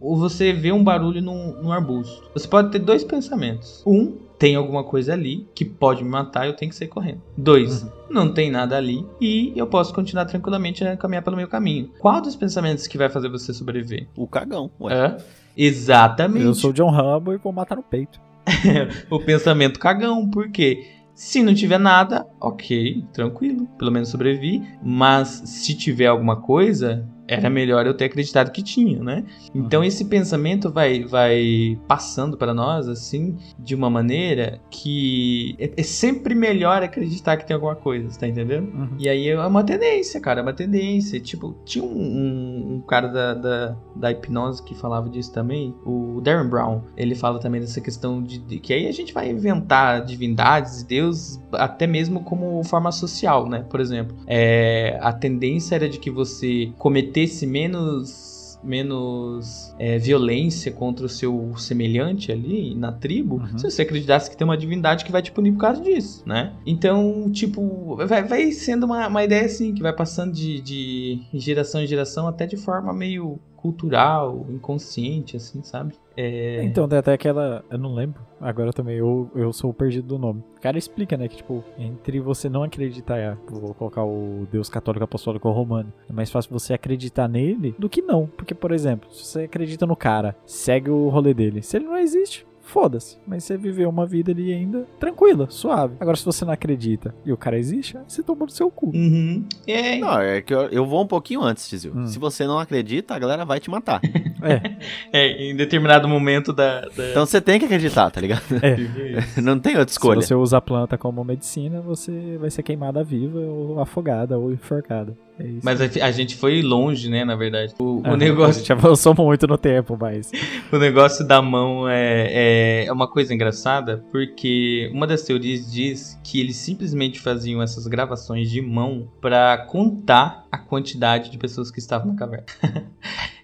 [SPEAKER 3] você vê um barulho num, num arbusto. Você pode ter dois pensamentos. Um, tem alguma coisa ali que pode me matar, eu tenho que sair correndo. Dois, não tem nada ali e eu posso continuar tranquilamente a caminhar pelo meu caminho. Qual dos pensamentos que vai fazer você sobreviver?
[SPEAKER 1] O cagão, ué.
[SPEAKER 3] Hã? Exatamente.
[SPEAKER 2] Eu sou o John Rambo e vou matar no peito.
[SPEAKER 3] o pensamento cagão, porque se não tiver nada, ok, tranquilo, pelo menos sobrevivi. Mas se tiver alguma coisa, era melhor eu ter acreditado que tinha, né? Então esse pensamento vai, vai passando para nós assim de uma maneira que é, é sempre melhor acreditar que tem alguma coisa, tá entendendo?
[SPEAKER 2] Uhum.
[SPEAKER 3] E aí é uma tendência, cara, é uma tendência. Tipo, tinha um, um- um cara da, da, da hipnose que falava disso também, o Darren Brown. Ele fala também dessa questão de, de que aí a gente vai inventar divindades e deuses até mesmo como forma social, né? Por exemplo, é, a tendência era de que você cometesse menos menos é, violência contra o seu semelhante ali na tribo,
[SPEAKER 2] Uhum.
[SPEAKER 3] se você acreditasse que tem uma divindade que vai te punir por causa disso, né? Então, tipo, vai, vai sendo uma, uma ideia assim, que vai passando de, de geração em geração, até de forma meio cultural, inconsciente, assim, sabe? É...
[SPEAKER 2] Então, tem até aquela. Eu não lembro. Agora também, eu, eu sou o perdido do nome. O cara explica, né? Que, tipo, entre você não acreditar, é, vou colocar o Deus católico apostólico romano, é mais fácil você acreditar nele do que não. Porque, por exemplo, se você acredita no cara, segue o rolê dele. Se ele não existe, foda-se. Mas você viveu uma vida ali ainda tranquila, suave. Agora, se você não acredita e o cara existe, aí você tomou no seu cu.
[SPEAKER 3] Uhum. É,
[SPEAKER 1] Não, é que eu, eu vou um pouquinho antes, Tizil.
[SPEAKER 2] Hum.
[SPEAKER 1] Se você não acredita, a galera vai te matar.
[SPEAKER 2] É,
[SPEAKER 3] é, em determinado momento da. da...
[SPEAKER 1] Então você tem que acreditar, tá ligado?
[SPEAKER 2] é.
[SPEAKER 1] Não tem outra escolha.
[SPEAKER 2] Se você usa a planta como medicina, você vai ser queimada viva, ou afogada, ou enforcada. É isso.
[SPEAKER 3] Mas a, a gente foi longe, né, na verdade. O, o
[SPEAKER 2] Aham, A
[SPEAKER 3] negócio,
[SPEAKER 2] gente avançou muito no tempo, mas.
[SPEAKER 3] o negócio da mão é, é, é uma coisa engraçada, porque uma das teorias diz que eles simplesmente faziam essas gravações de mão pra contar a quantidade de pessoas que estavam na caverna.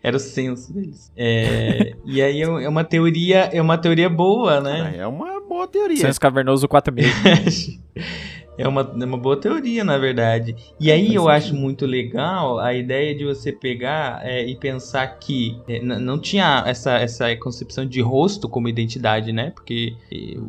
[SPEAKER 3] Era o senso deles. É, e aí é é uma teoria, é uma teoria boa, né?
[SPEAKER 1] É uma boa teoria.
[SPEAKER 2] Senso Cavernoso 4000.
[SPEAKER 3] É uma, é uma boa teoria, na verdade. E aí
[SPEAKER 2] Faz
[SPEAKER 3] eu
[SPEAKER 2] sentido.
[SPEAKER 3] acho muito legal a ideia de você pegar é, e pensar que é, não tinha essa, essa concepção de rosto como identidade, né? Porque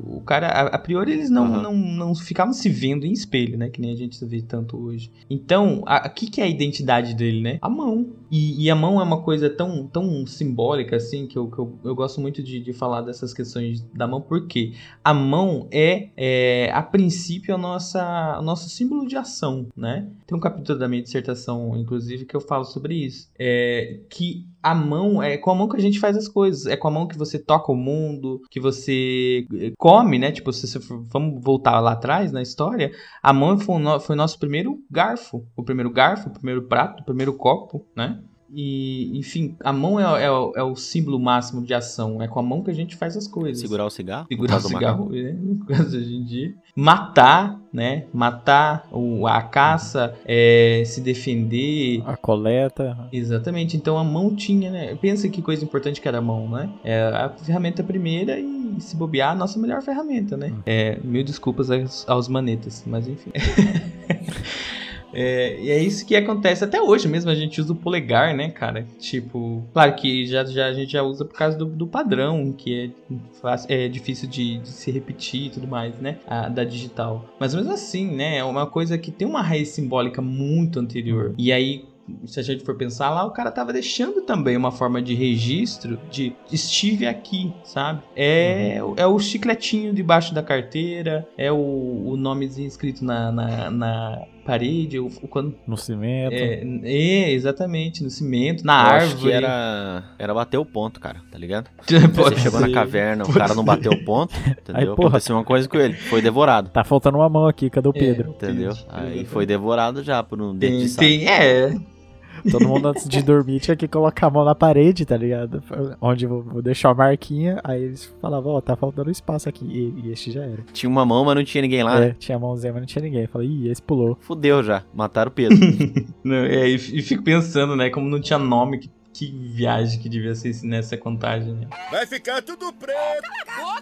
[SPEAKER 3] o cara, a, a priori, eles não,
[SPEAKER 1] Aham.
[SPEAKER 3] não, não ficavam se vendo em espelho, né? Que nem a gente vê tanto hoje. Então, o que, que é a identidade dele, né? A mão. E, e a mão é uma coisa tão, tão simbólica, assim, que eu, que eu, eu gosto muito de, de falar dessas questões da mão, porque a mão é, é, a princípio, a nossa, o nosso símbolo de ação, né? Tem um capítulo da minha dissertação, inclusive, que eu falo sobre isso. É, que a mão, é com a mão que a gente faz as coisas. É com a mão que você toca o mundo, que você eh, come, né? Tipo, se for- vamos voltar lá atrás na história, a mão foi o, no- foi o nosso primeiro garfo. O primeiro garfo, o primeiro prato, o primeiro copo, né? E, enfim, a mão é, é o- é o símbolo máximo de ação. É com a mão que a gente faz as coisas
[SPEAKER 1] Segurar o cigarro.
[SPEAKER 3] segurar o cigarro, né? no caso hoje em dia. Matar, né? Matar o, a caça, é, se defender.
[SPEAKER 2] A coleta.
[SPEAKER 3] Exatamente, então a mão tinha, né? Pensa que coisa importante que era a mão, né? É a ferramenta primeira e se bobear, a nossa melhor ferramenta, né?
[SPEAKER 2] Hum.
[SPEAKER 3] É, mil desculpas aos, aos manetas, mas enfim. É, e é isso que acontece até hoje mesmo. A gente usa o polegar, né, cara? Tipo, claro que já, já a gente já usa por causa do, do padrão, que é, é difícil de, de se repetir e tudo mais, né? A, da digital. Mas mesmo assim, né? É uma coisa que tem uma raiz simbólica muito anterior. E aí. Se a gente for pensar lá, o cara tava deixando também uma forma de registro de estive aqui, sabe? É, é o chicletinho debaixo da carteira, é o, o nomezinho escrito na, na, na parede, o, o quando
[SPEAKER 2] No cimento.
[SPEAKER 3] é, é, exatamente, no cimento, na
[SPEAKER 1] Eu
[SPEAKER 3] árvore.
[SPEAKER 1] acho que era, era bater o ponto, cara, tá ligado? Você chegou na caverna, o
[SPEAKER 3] Pode
[SPEAKER 1] cara não
[SPEAKER 3] ser.
[SPEAKER 1] bateu o ponto, entendeu?
[SPEAKER 2] porra.
[SPEAKER 1] Aconteceu uma coisa com ele, foi devorado,
[SPEAKER 2] Tá faltando uma mão aqui, cadê o Pedro?
[SPEAKER 1] entendeu?
[SPEAKER 3] Entendi.
[SPEAKER 1] Aí foi devorado já por um dedo
[SPEAKER 3] Tem,
[SPEAKER 1] de saco.
[SPEAKER 3] tem, é,
[SPEAKER 2] Todo mundo antes de dormir tinha que colocar a mão na parede, tá ligado? Onde eu vou deixar a marquinha, aí eles falavam, ó, tá faltando espaço aqui. E, e este já era.
[SPEAKER 1] Tinha uma mão, mas não tinha ninguém lá.
[SPEAKER 2] É, tinha a mãozinha, mas não tinha ninguém. Eu falei, ih, esse pulou.
[SPEAKER 1] Fudeu já, mataram o Pedro.
[SPEAKER 3] Não, é, e, e fico pensando, né, como não tinha nome, que, que viagem que devia ser nessa contagem, né?
[SPEAKER 4] Vai ficar tudo preto.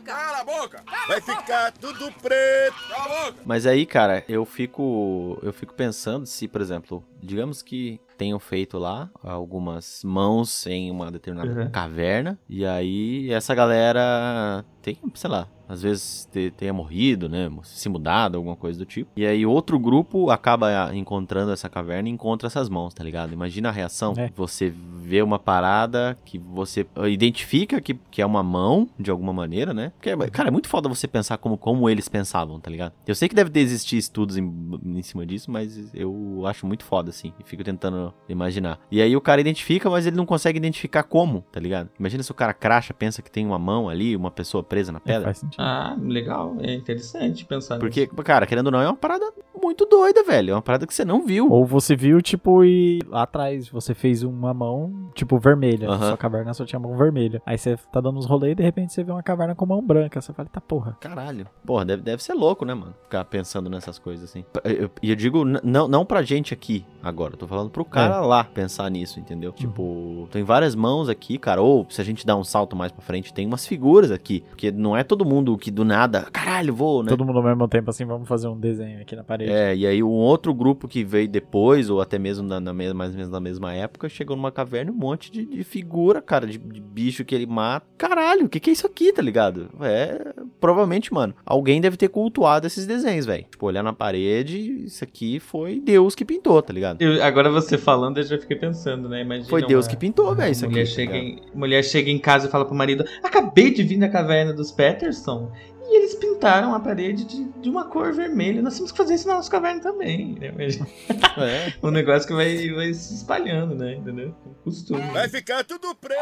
[SPEAKER 4] Cala a boca. Vai ficar tudo preto. Cala a boca.
[SPEAKER 1] Mas aí, cara, eu fico eu fico pensando se, por exemplo, digamos que tenham feito lá algumas mãos em uma determinada
[SPEAKER 3] Uhum.
[SPEAKER 1] caverna e aí essa galera tem, sei lá, às vezes te- tenha morrido, né, se mudado, alguma coisa do tipo. E aí outro grupo acaba encontrando essa caverna e encontra essas mãos, tá ligado? Imagina a reação.
[SPEAKER 2] É.
[SPEAKER 1] Você vê uma parada que você identifica que, que é uma mão, de alguma maneira, né? Porque, cara, é muito foda você pensar como, como eles pensavam, tá ligado? Eu sei que deve existir estudos em, em cima disso, mas eu acho muito foda, assim. E fico tentando imaginar. E aí o cara identifica, mas ele não consegue identificar como, tá ligado? Imagina se o cara cracha, pensa que tem uma mão ali, uma pessoa presa na
[SPEAKER 2] É,
[SPEAKER 1] pedra.
[SPEAKER 2] faz sentido.
[SPEAKER 3] Ah, legal, é interessante pensar
[SPEAKER 1] Porque, cara, querendo ou não, é uma parada muito doida, velho. É uma parada que você não viu.
[SPEAKER 2] Ou você viu, tipo, e lá atrás você fez uma mão, tipo, vermelha.
[SPEAKER 1] Aham.
[SPEAKER 2] Sua caverna só tinha mão vermelha. Aí você tá dando uns rolês e de repente você vê uma caverna com mão branca. Você fala, tá porra.
[SPEAKER 1] Caralho. Porra, deve, deve ser louco, né, mano? Ficar pensando nessas coisas assim. E eu, eu digo, não, não pra gente aqui agora. Eu tô falando pro cara lá pensar nisso, entendeu? Tipo, tem várias mãos aqui, cara. Ou se a gente dá um salto mais pra frente, tem umas figuras aqui. Porque não é todo mundo que do nada, caralho, vou, né?
[SPEAKER 2] Todo mundo ao mesmo tempo assim, vamos fazer um desenho aqui na parede.
[SPEAKER 1] É, e aí um outro grupo que veio depois, ou até mesmo na, na mesma, mais ou menos na mesma época, chegou numa caverna e um monte de, de figura, cara, de, de bicho que ele mata. Caralho, o que, que é isso aqui, tá ligado? É, provavelmente, mano, alguém deve ter cultuado esses desenhos, velho. Tipo, olhar na parede, isso aqui foi Deus que pintou, tá ligado?
[SPEAKER 3] Eu- agora você falando, eu já fiquei pensando, né? Imagina
[SPEAKER 1] Foi Deus
[SPEAKER 3] uma-
[SPEAKER 1] que pintou, velho, isso aqui.
[SPEAKER 3] mulher,
[SPEAKER 1] tá
[SPEAKER 3] chega
[SPEAKER 1] ligado?
[SPEAKER 3] em, mulher chega em casa e fala pro marido: Acabei de vir da caverna dos Peterson e eles pintaram a parede de, de uma cor vermelha. Nós temos que fazer isso na nossa caverna também. Né?
[SPEAKER 1] É.
[SPEAKER 3] um negócio que vai, vai se espalhando, né? Entendeu? Costume.
[SPEAKER 4] Vai ficar tudo preto.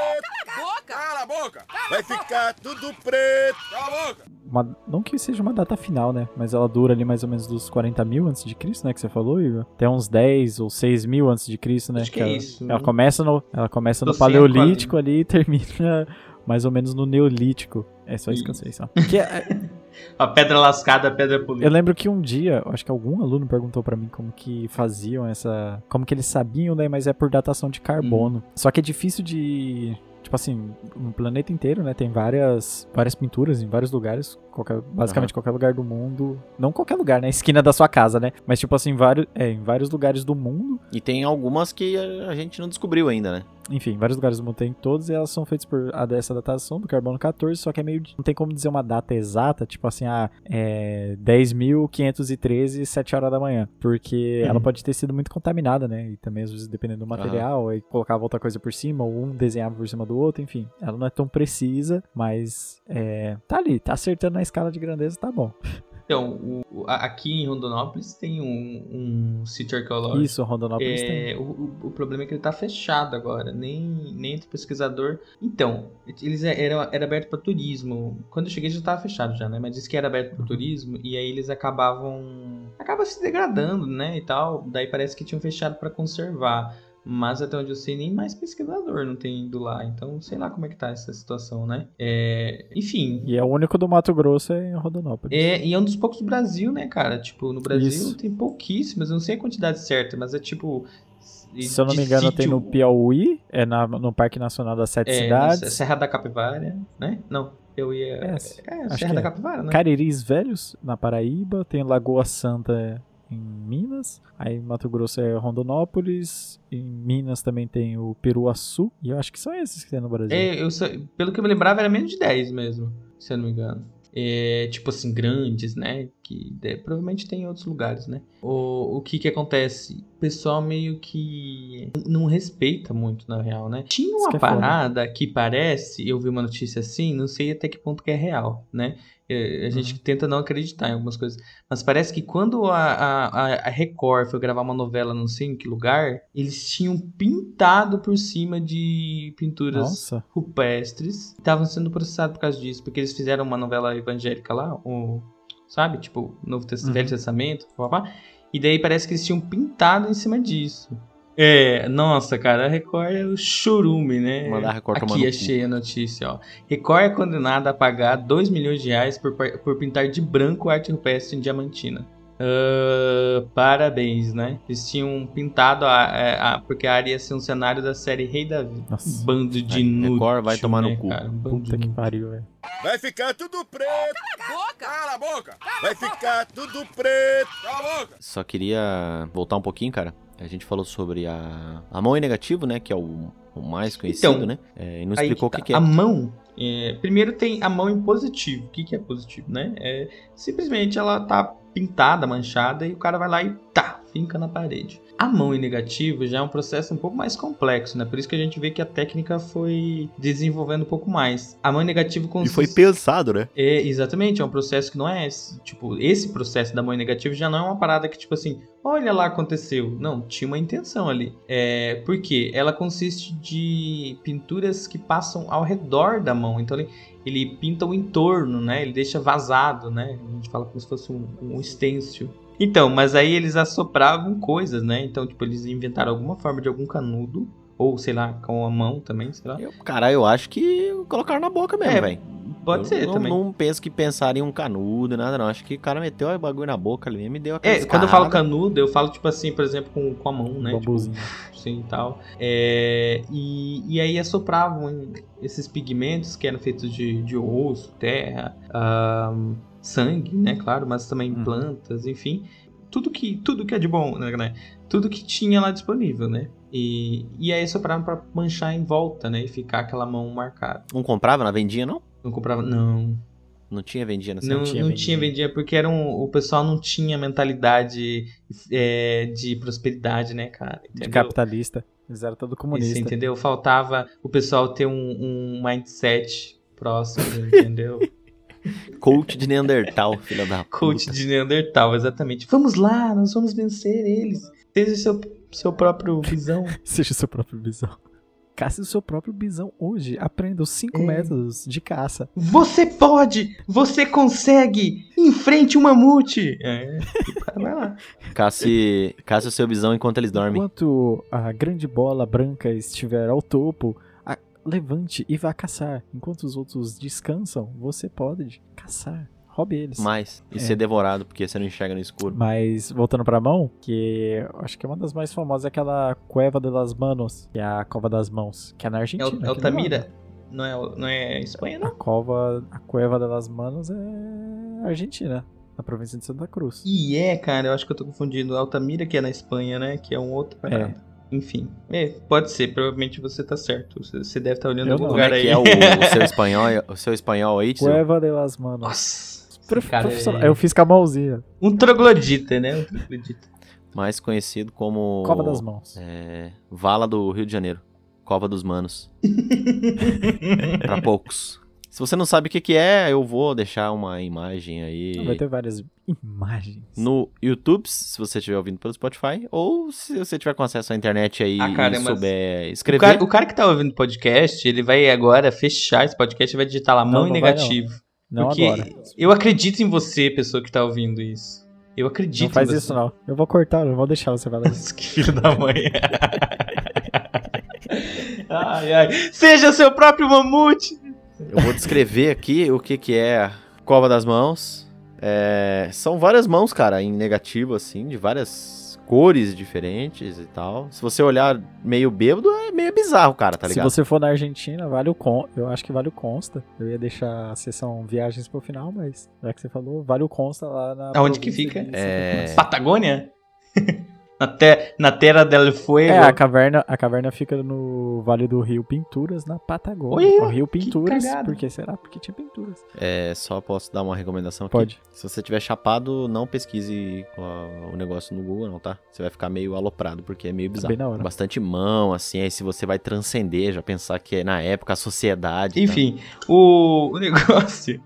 [SPEAKER 4] Cala a boca. Vai ficar tudo preto. Cala a boca.
[SPEAKER 2] Uma- não que seja uma data final, né? Mas ela dura ali mais ou menos dos 40 mil antes de Cristo, né? Que você falou, Igor? Até uns 10 ou 6 mil antes de Cristo, né?
[SPEAKER 3] Acho que é
[SPEAKER 2] ela,
[SPEAKER 3] isso.
[SPEAKER 2] Ela começa no, ela começa no
[SPEAKER 3] a
[SPEAKER 2] Paleolítico ali e termina mais ou menos no Neolítico. É só isso que eu sei, só. Que é-
[SPEAKER 3] A pedra lascada, a pedra polida.
[SPEAKER 2] eu lembro que um dia, acho que algum aluno perguntou pra mim como que faziam essa... Como que eles sabiam, né? Mas é por datação de carbono. Só que é difícil de... Tipo assim, no planeta inteiro, né? Tem várias, várias pinturas em vários lugares. Qualquer, basicamente qualquer lugar do mundo. Não qualquer lugar, né? Esquina da sua casa, né? Mas tipo assim, vários, é, em vários lugares do mundo.
[SPEAKER 1] E tem algumas que a gente não descobriu ainda, né?
[SPEAKER 2] Enfim, vários lugares do mundo tem todos e elas são feitas por a dessa datação do carbono 14, só que é meio. Não tem como dizer uma data exata, tipo assim, ah, é 10.513, 7 horas da manhã. Porque
[SPEAKER 3] Uhum.
[SPEAKER 2] ela pode ter sido muito contaminada, né? E também, às vezes, dependendo do material, aí colocava outra coisa por cima, ou um desenhava por cima do outro, enfim. Ela não é tão precisa, mas é, tá ali, tá acertando na escala de grandeza, tá bom.
[SPEAKER 3] Então, o- aqui em Rondonópolis tem um, um sítio arqueológico.
[SPEAKER 2] Isso, Rondonópolis tem.
[SPEAKER 3] É, o, o- o problema é que ele tá fechado agora, nem, nem entre pesquisador. Então, eles é- era, era aberto para turismo. Quando eu cheguei já tava fechado já, né? Mas disse que era aberto para turismo e aí eles acabavam acaba se degradando, né, e tal. Daí parece que tinham fechado para conservar. Mas até onde eu sei, nem mais pesquisador não tem ido lá. Então, sei lá como é que tá essa situação, né? É, enfim,
[SPEAKER 2] E é o único do Mato Grosso é em Rondonópolis.
[SPEAKER 3] é, e é um dos poucos do Brasil, né, cara? Tipo, no Brasil
[SPEAKER 2] Isso.
[SPEAKER 3] tem pouquíssimas, eu não sei a quantidade certa, mas é tipo.
[SPEAKER 2] Se eu não me engano,
[SPEAKER 3] sítio,
[SPEAKER 2] tem no Piauí, é na- no Parque Nacional das Sete
[SPEAKER 3] é,
[SPEAKER 2] Cidades.
[SPEAKER 3] na Serra da Capivara, né? Não, eu ia.
[SPEAKER 2] É,
[SPEAKER 3] É, Serra da
[SPEAKER 2] é.
[SPEAKER 3] Capivara, né?
[SPEAKER 2] Cariris Velhos, na Paraíba, tem Lagoa Santa em Minas. Aí Mato Grosso é Rondonópolis. Em Minas também tem o Peruaçu. E eu acho que são esses que tem no Brasil.
[SPEAKER 3] É, eu pelo que eu me lembrava, era menos de 10 mesmo, se eu não me engano. É, tipo assim, grandes, né? Que de- provavelmente tem em outros lugares, né? O, o que que acontece? O pessoal meio que não respeita muito, na real, né? Tinha uma
[SPEAKER 2] que é
[SPEAKER 3] parada que parece, eu vi uma notícia assim, não sei até que ponto que é real, né? É, A gente
[SPEAKER 2] Uhum.
[SPEAKER 3] tenta não acreditar em algumas coisas. Mas parece que quando a, a, a- a Record foi gravar uma novela não sei em que lugar, eles tinham pintado por cima de pinturas
[SPEAKER 2] Nossa.
[SPEAKER 3] rupestres. Estavam sendo processados por causa disso, porque eles fizeram uma novela evangélica lá, o, sabe? Tipo, Novo Test
[SPEAKER 2] Uhum.
[SPEAKER 3] Velho Testamento, papá. E daí parece que eles tinham pintado em cima disso. É, nossa, cara, a Record é o churume, né?
[SPEAKER 1] Mandar a Record
[SPEAKER 3] Aqui achei a notícia, ó. Record é condenada a pagar 2 milhões de reais por, por pintar de branco arte rupestre em Diamantina. Ah, parabéns, né? Eles tinham pintado a, a- a- porque a área ia ser um cenário da série Rei Davi.
[SPEAKER 2] Nossa.
[SPEAKER 3] Bando de
[SPEAKER 1] Aí,
[SPEAKER 3] inútil,
[SPEAKER 1] Record vai tomar no
[SPEAKER 3] né,
[SPEAKER 1] cu.
[SPEAKER 3] cara? Bando
[SPEAKER 2] Puta que pariu, velho.
[SPEAKER 4] Vai ficar tudo preto. Cala a boca! Cala a boca! Vai ficar tudo preto. Cala a boca!
[SPEAKER 1] Só queria voltar um pouquinho, cara. A gente falou sobre a, a mão em negativo, né? Que é o, o mais conhecido,
[SPEAKER 3] Então,
[SPEAKER 1] né? É, e não explicou o
[SPEAKER 3] tá.
[SPEAKER 1] que, que é.
[SPEAKER 3] A mão. é, primeiro tem a mão em positivo. O que, que é positivo, né? É, simplesmente ela tá pintada, manchada, e o cara vai lá e tá, finca na parede. A mão em negativo já é um processo um pouco mais complexo, né? Por isso que a gente vê que a técnica foi desenvolvendo um pouco mais. A mão em negativo
[SPEAKER 1] E
[SPEAKER 3] consiste...
[SPEAKER 1] foi pensado, né?
[SPEAKER 3] É, exatamente, é um processo que não é, tipo, esse processo da mão em negativo já não é uma parada que, tipo assim, olha lá, aconteceu. Não, tinha uma intenção ali. É, por quê? Ela consiste de pinturas que passam ao redor da mão. Então ele, ele pinta o entorno, né? Ele deixa vazado, né? A gente fala como se fosse um, um stencil. Então, mas aí eles assopravam coisas, né? Então, tipo, eles inventaram alguma forma de algum canudo. Ou, sei lá, com a mão também, sei lá.
[SPEAKER 1] Eu, cara, eu acho que colocaram na boca mesmo,
[SPEAKER 3] É,
[SPEAKER 1] velho.
[SPEAKER 3] Pode
[SPEAKER 1] Eu
[SPEAKER 3] ser
[SPEAKER 1] não,
[SPEAKER 3] também.
[SPEAKER 1] Não penso que pensaram em um canudo, nada, não. Acho que o cara meteu o bagulho na boca ali mesmo e deu aquela
[SPEAKER 3] É, quando eu falo canudo, eu falo, tipo assim, por exemplo, com, com a mão, né? Tipo,
[SPEAKER 2] Bambuzinho.
[SPEAKER 3] Sim, e tal. É, e, e aí assopravam esses pigmentos que eram feitos de, de osso, terra, ahn, sangue, né? Claro, mas também
[SPEAKER 2] Uhum.
[SPEAKER 3] plantas, enfim. Tudo que, tudo que é de bom, né? né? Tudo que tinha lá disponível, né? E, e aí assopravam pra manchar em volta, né? E ficar aquela mão marcada.
[SPEAKER 1] Não comprava na vendinha, não?
[SPEAKER 3] Não comprava, não.
[SPEAKER 1] Não tinha vendinha nessa
[SPEAKER 3] Não,
[SPEAKER 2] tinha
[SPEAKER 3] não
[SPEAKER 2] vendia.
[SPEAKER 3] tinha vendia porque era um, o pessoal não tinha mentalidade é, de prosperidade, né, cara?
[SPEAKER 2] De
[SPEAKER 3] Entendeu?
[SPEAKER 2] capitalista. Eles eram todo
[SPEAKER 3] Isso,
[SPEAKER 2] comunista.
[SPEAKER 3] entendeu? Faltava o pessoal ter um, um mindset próximo, entendeu?
[SPEAKER 1] Coach de Neandertal, filha da
[SPEAKER 3] Coach
[SPEAKER 1] puta.
[SPEAKER 3] de Neandertal, exatamente. Vamos lá, nós vamos vencer eles. Seja seu, seu próprio visão.
[SPEAKER 2] Seja o seu próprio bisão. Caça o seu próprio bisão hoje. Aprenda os cinco
[SPEAKER 3] É.
[SPEAKER 2] métodos de caça.
[SPEAKER 3] Você pode! Você consegue! Enfrente o mamute! É, vai lá.
[SPEAKER 1] Casse, casse o seu visão enquanto eles dormem.
[SPEAKER 2] Enquanto a grande bola branca estiver ao topo, a- levante e vá caçar. Enquanto os outros descansam, você pode caçar. Roube eles.
[SPEAKER 1] Mais. E
[SPEAKER 2] É.
[SPEAKER 1] ser devorado, porque você não enxerga no escuro.
[SPEAKER 2] Mas voltando pra mão, que eu acho que é uma das mais famosas é aquela Cueva de las Manos, que é a Cova das Mãos, que é na
[SPEAKER 3] É
[SPEAKER 2] Argentina.
[SPEAKER 3] o, é
[SPEAKER 2] aqui
[SPEAKER 3] o
[SPEAKER 2] do
[SPEAKER 3] Tamira.
[SPEAKER 2] lado.
[SPEAKER 3] Não é, não é Espanha,
[SPEAKER 2] A
[SPEAKER 3] não?
[SPEAKER 2] cova, a Cueva de las Manos é Argentina, na província de Santa Cruz.
[SPEAKER 3] E é, cara, eu acho que eu tô confundindo. Altamira, que é na Espanha, né? Que é um outro parada. Enfim, é, pode ser, provavelmente você tá certo. Você, você deve estar olhando
[SPEAKER 2] Eu
[SPEAKER 3] algum
[SPEAKER 2] não.
[SPEAKER 1] Como
[SPEAKER 3] lugar
[SPEAKER 1] é que
[SPEAKER 3] aí.
[SPEAKER 1] é o, o seu espanhol, o seu espanhol aí, tio?
[SPEAKER 2] Cueva de las Manos.
[SPEAKER 3] Nossa,
[SPEAKER 2] Profissional.
[SPEAKER 3] é
[SPEAKER 2] Eu fiz com a mãozinha.
[SPEAKER 3] um troglodita, né? Um troglodita.
[SPEAKER 1] Mais conhecido como...
[SPEAKER 2] Cova das Mãos.
[SPEAKER 1] É, Vala do Rio de Janeiro. Cova dos Manos. pra poucos. Se você não sabe o que, que é, eu vou deixar uma imagem aí
[SPEAKER 2] Vai ter várias imagens.
[SPEAKER 1] no YouTube, se você estiver ouvindo pelo Spotify, ou se você tiver com acesso à internet aí
[SPEAKER 3] Ah, cara,
[SPEAKER 1] e souber
[SPEAKER 3] O
[SPEAKER 1] escrever.
[SPEAKER 3] cara, o cara que tá ouvindo o podcast, ele vai agora fechar esse podcast e vai digitar lá
[SPEAKER 2] Não,
[SPEAKER 3] mão
[SPEAKER 2] não
[SPEAKER 3] e
[SPEAKER 2] vai,
[SPEAKER 3] negativo.
[SPEAKER 2] Não
[SPEAKER 3] porque
[SPEAKER 2] agora.
[SPEAKER 3] eu acredito em você, pessoa que tá ouvindo isso. Eu acredito
[SPEAKER 2] Não faz
[SPEAKER 3] em você.
[SPEAKER 2] isso não. Eu vou cortar, não vou deixar você falar isso.
[SPEAKER 3] Que filho da mãe. ai, ai. Seja seu próprio mamute.
[SPEAKER 1] Eu vou descrever aqui o que, que é a Cova das Mãos. É, são várias mãos, cara, em negativo, assim, de várias cores diferentes e tal. Se você olhar meio bêbado, é meio bizarro, cara, tá
[SPEAKER 2] Se
[SPEAKER 1] ligado?
[SPEAKER 2] você for na Argentina, vale o con... eu acho que vale o Consta. Eu ia deixar a sessão viagens pro final, mas já que você falou, vale o Consta lá na.
[SPEAKER 3] Aonde que fica?
[SPEAKER 1] É.
[SPEAKER 3] Patagônia? na, te, na Terra del Fuego.
[SPEAKER 2] É, a caverna, a caverna fica no Vale do Rio Pinturas, na Patagônia.
[SPEAKER 3] Olha,
[SPEAKER 2] o Rio Pinturas,
[SPEAKER 3] cagada.
[SPEAKER 2] por que será? Porque tinha pinturas.
[SPEAKER 1] É, só posso dar uma recomendação aqui.
[SPEAKER 2] Pode.
[SPEAKER 1] Se você tiver chapado, não pesquise o negócio no Google, não, tá? Você vai ficar meio aloprado, porque é meio bizarro.
[SPEAKER 2] bem na hora.
[SPEAKER 1] Bastante mão, assim, aí se você vai transcender, já pensar que é na época a sociedade. tá?
[SPEAKER 3] Enfim, o, o negócio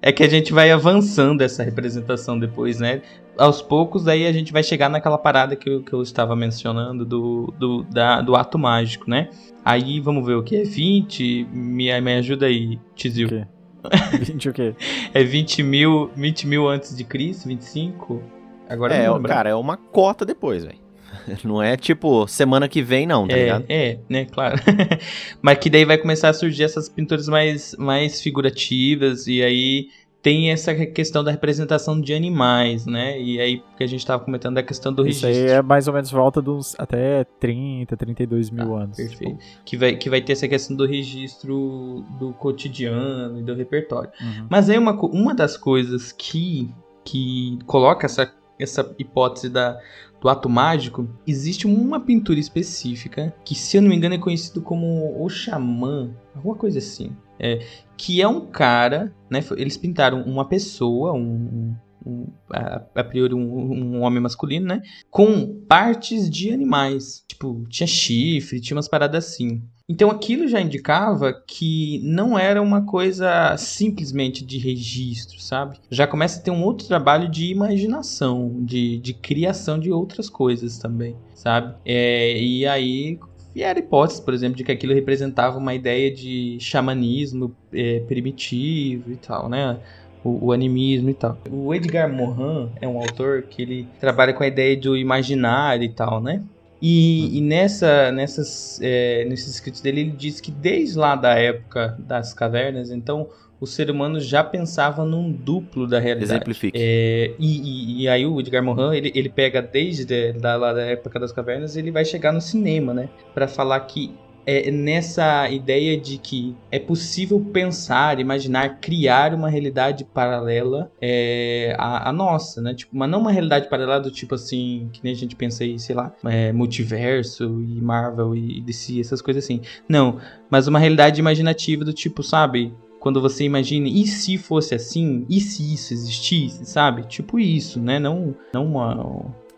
[SPEAKER 3] é que a gente vai avançando essa representação depois, né? Aos poucos, daí a gente vai chegar naquela parada que eu, que eu estava mencionando do, do, da- do ato mágico, né? Aí vamos ver o que é 20. Me, me ajuda aí, Tizil.
[SPEAKER 2] O quê? 20 o quê?
[SPEAKER 3] É 20 mil, 20 mil antes de Cristo? 25? Agora eu
[SPEAKER 1] É,
[SPEAKER 3] não
[SPEAKER 1] cara, é uma cota depois, velho. Não é tipo semana que vem, não, tá
[SPEAKER 3] é,
[SPEAKER 1] ligado?
[SPEAKER 3] é, né, claro. Mas que daí vai começar a surgir essas pinturas mais, mais figurativas, e aí tem essa questão da representação de animais, né? E aí que a gente tava comentando da questão do
[SPEAKER 2] Isso
[SPEAKER 3] registro.
[SPEAKER 2] aí é mais ou menos volta dos até 30, 32 mil anos.
[SPEAKER 3] Ah, Perfeito.
[SPEAKER 2] tipo.
[SPEAKER 3] Que, vai, que vai ter essa questão do registro do cotidiano e do repertório.
[SPEAKER 2] Uhum.
[SPEAKER 3] Mas aí uma, uma das coisas que, que coloca essa, essa hipótese da, do ato mágico, existe uma pintura específica que, se eu não me engano, é conhecido como o xamã, alguma coisa assim. É, que é um cara, né? Eles pintaram uma pessoa, um, um- a, a priori um, um homem masculino, né? Com partes de animais. Tipo, tinha chifre, tinha umas paradas assim. Então aquilo já indicava que não era uma coisa simplesmente de registro, sabe? Já começa a ter um outro trabalho de imaginação, de, de criação de outras coisas também, sabe? É, e aí vieram hipóteses, por exemplo, de que aquilo representava uma ideia de xamanismo é, primitivo e tal, né? O, o animismo e tal. O Edgar Morin é um autor que ele trabalha com a ideia do imaginário e tal, né? E, e nessa, nessas, é, nesses escritos dele, ele diz que desde lá da época das cavernas, então o ser humano já pensava num duplo da realidade.
[SPEAKER 1] Exemplifique.
[SPEAKER 3] É, e, e- e aí o Edgar Morin, ele, ele pega desde da, lá da época das cavernas, ele vai chegar no cinema, né? Pra falar que é nessa ideia de que é possível pensar, imaginar, criar uma realidade paralela é, à, à nossa, né? Tipo, mas não uma realidade paralela do tipo assim, que nem a gente pensa aí, sei lá, é, multiverso e Marvel e DC, essas coisas assim. Não, mas uma realidade imaginativa do tipo, sabe? Quando você imagina, e se fosse assim? E se isso existisse, sabe? Tipo isso, né? Não, não uma,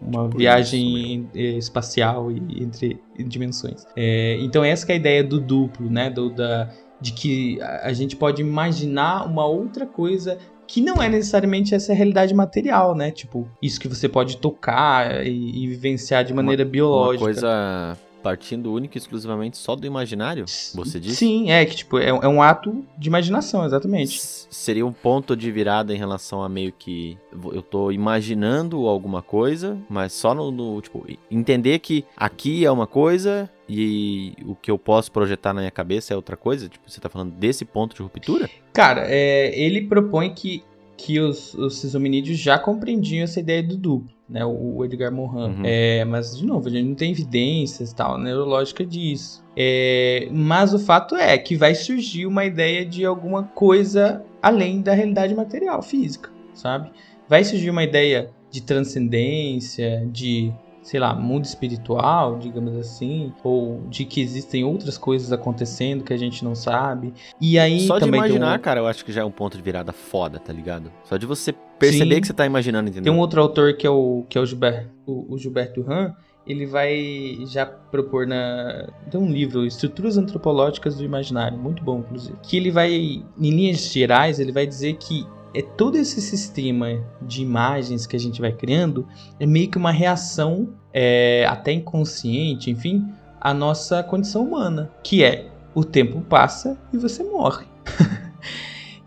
[SPEAKER 3] uma
[SPEAKER 1] Tipo
[SPEAKER 3] viagem eh, espacial e entre dimensões. É, então essa que é a ideia do duplo, né? Do, da, de que a gente pode imaginar uma outra coisa que não é necessariamente essa realidade material, né? Tipo, isso que você pode tocar e, e vivenciar de maneira
[SPEAKER 1] Uma
[SPEAKER 3] biológica.
[SPEAKER 1] coisa partindo única e exclusivamente só do imaginário, você disse?
[SPEAKER 3] Sim, é que tipo, é, um- é um ato de imaginação, exatamente.
[SPEAKER 1] Seria um ponto de virada em relação a meio que eu tô imaginando alguma coisa, mas só no, no, tipo, entender que aqui é uma coisa e o que eu posso projetar na minha cabeça é outra coisa. Tipo, você tá falando desse ponto de ruptura?
[SPEAKER 3] Cara, é, ele propõe que, que os, os hominídeos já compreendiam essa ideia do duplo, né? O, Edgar Morin.
[SPEAKER 1] Uhum.
[SPEAKER 3] É, mas, de novo, a gente não tem evidências tal, neurológica disso. É, mas o fato é que vai surgir uma ideia de alguma coisa além da realidade material, física, sabe? Vai surgir uma ideia de transcendência, de sei lá, mundo espiritual, digamos assim, ou de que existem outras coisas acontecendo que a gente não sabe. E aí
[SPEAKER 1] Só de
[SPEAKER 3] também um-
[SPEAKER 1] imaginar, cara, eu acho que já é um ponto de virada foda, tá ligado? Só de você perceber
[SPEAKER 3] Sim.
[SPEAKER 1] que você tá imaginando, entendeu?
[SPEAKER 3] Tem um outro autor que é o, que é o, Gilberto, o, o Gilberto Han, ele vai já propor na. Tem um livro, Estruturas Antropológicas do Imaginário, muito bom, inclusive. Que ele vai, em linhas gerais, ele vai dizer que é todo esse sistema de imagens que a gente vai criando é meio que uma reação, é, até inconsciente, enfim, à nossa condição humana, que é o tempo passa e você morre.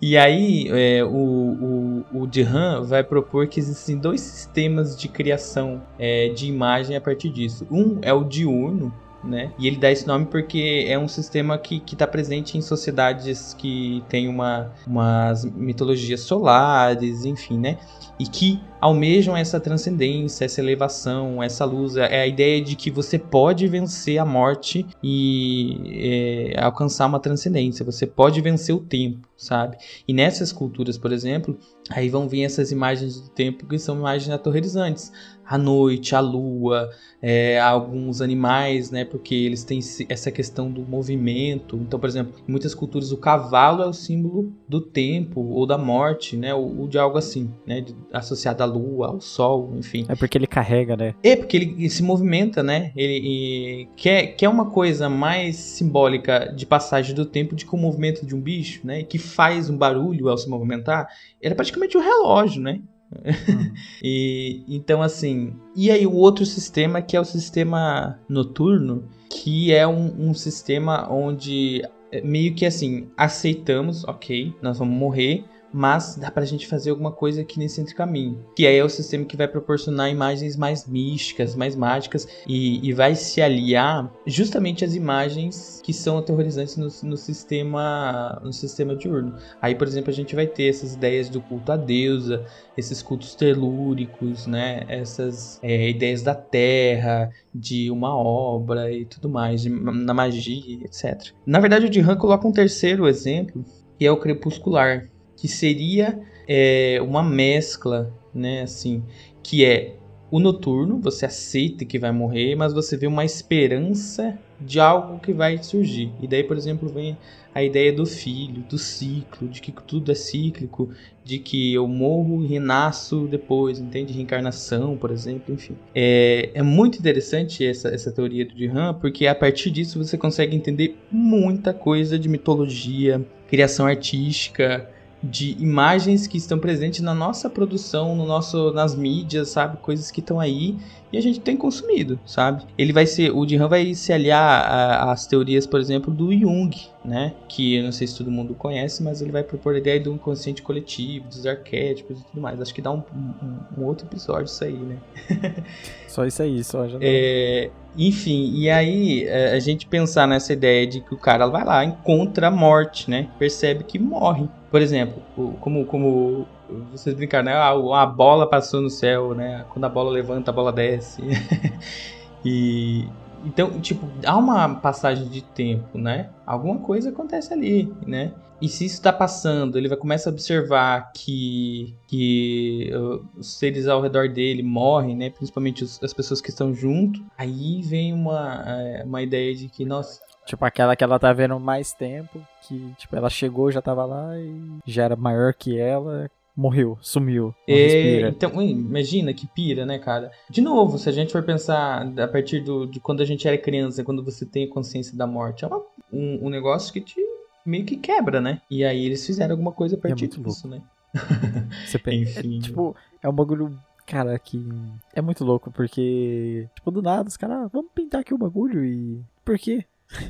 [SPEAKER 3] E aí, é, o, o, o vai propor que existem dois sistemas de criação é, de imagem a partir disso. Um é o diurno, né? E ele dá esse nome porque é um sistema que está presente em sociedades que têm uma, umas mitologias solares, enfim, né? E que almejam essa transcendência, essa elevação, essa luz. É a ideia de que você pode vencer a morte e é, alcançar uma transcendência. Você pode vencer o tempo, sabe? E nessas culturas, por exemplo, aí vão vir essas imagens do tempo que são imagens aterrorizantes a noite, a lua, é, alguns animais, né? Porque eles têm essa questão do movimento. Então, por exemplo, em muitas culturas o cavalo é o símbolo do tempo ou da morte, né? Ou, ou de algo assim, né? De, associado à lua, ao sol, enfim.
[SPEAKER 2] É porque ele carrega, né?
[SPEAKER 3] É porque ele, ele se movimenta, né? Ele, ele quer, quer uma coisa mais simbólica de passagem do tempo do que o movimento de um bicho, né? Que faz um barulho ao se movimentar. Ele é praticamente um relógio, né? Uhum. e então assim, e aí o outro sistema que é o sistema noturno, que é um, um sistema onde é, meio que assim aceitamos, ok, nós vamos morrer, mas dá pra gente fazer alguma coisa aqui nesse entre caminho. Que aí é o sistema que vai proporcionar imagens mais místicas, mais mágicas e, e vai se aliar justamente às imagens que são aterrorizantes no, no, sistema no sistema diurno. Aí, por exemplo, a gente vai ter essas ideias do culto à deusa, esses cultos telúricos, né? Essas é, ideias da terra, de uma obra e tudo mais, de, na magia, etc. Na verdade, o Dihan coloca um terceiro exemplo, que é o crepuscular, que seria é, uma mescla, né, assim, que é o noturno, você aceita que vai morrer, mas você vê uma esperança de algo que vai surgir. E daí, por exemplo, vem a ideia do filho, do ciclo, de que tudo é cíclico, de que eu morro e renasço depois, entende? Reencarnação, por exemplo, enfim. É, é muito interessante essa, essa teoria do Dihan, porque a partir disso você consegue entender muita coisa de mitologia, criação artística, de imagens que estão presentes na nossa produção, no nosso, nas mídias, sabe? Coisas que estão aí e a gente tem consumido, sabe? Ele vai ser, o Dihan vai se aliar às teorias, por exemplo, do Jung, né? Que eu não sei se todo mundo conhece, mas ele vai propor a ideia do inconsciente coletivo, dos arquétipos e tudo mais. Acho que dá um, um, um outro episódio isso aí, né?
[SPEAKER 2] só isso aí, só já.
[SPEAKER 3] É, enfim, e aí é, a gente pensar nessa ideia de que o cara vai lá, encontra a morte, né? Percebe que morre. Por exemplo, como, como vocês brincaram, né? Ah, a bola passou no céu, né? Quando a bola levanta, a bola desce. e então, tipo, há uma passagem de tempo, né? Alguma coisa acontece ali, né? E se isso está passando, ele vai começar a observar que, que uh, os seres ao redor dele morrem, né? Principalmente os, as pessoas que estão junto. Aí vem uma, uh, uma ideia de que, nossa,
[SPEAKER 2] Tipo, aquela que ela tá vendo mais tempo, que, tipo, ela chegou, já tava lá e já era maior que ela, morreu, sumiu.
[SPEAKER 3] É, então, imagina que pira, né, cara? De novo, se a gente for pensar a partir do, de quando a gente era criança, quando você tem consciência da morte, é uma, um, um, negócio que te meio que quebra, né? E aí eles fizeram alguma coisa a é partir é disso, louco.
[SPEAKER 2] né? Você pensa, é, tipo, é um bagulho Cara, que é muito louco, porque, tipo, do nada, os caras, ah, vamos pintar aqui o bagulho e. Por quê?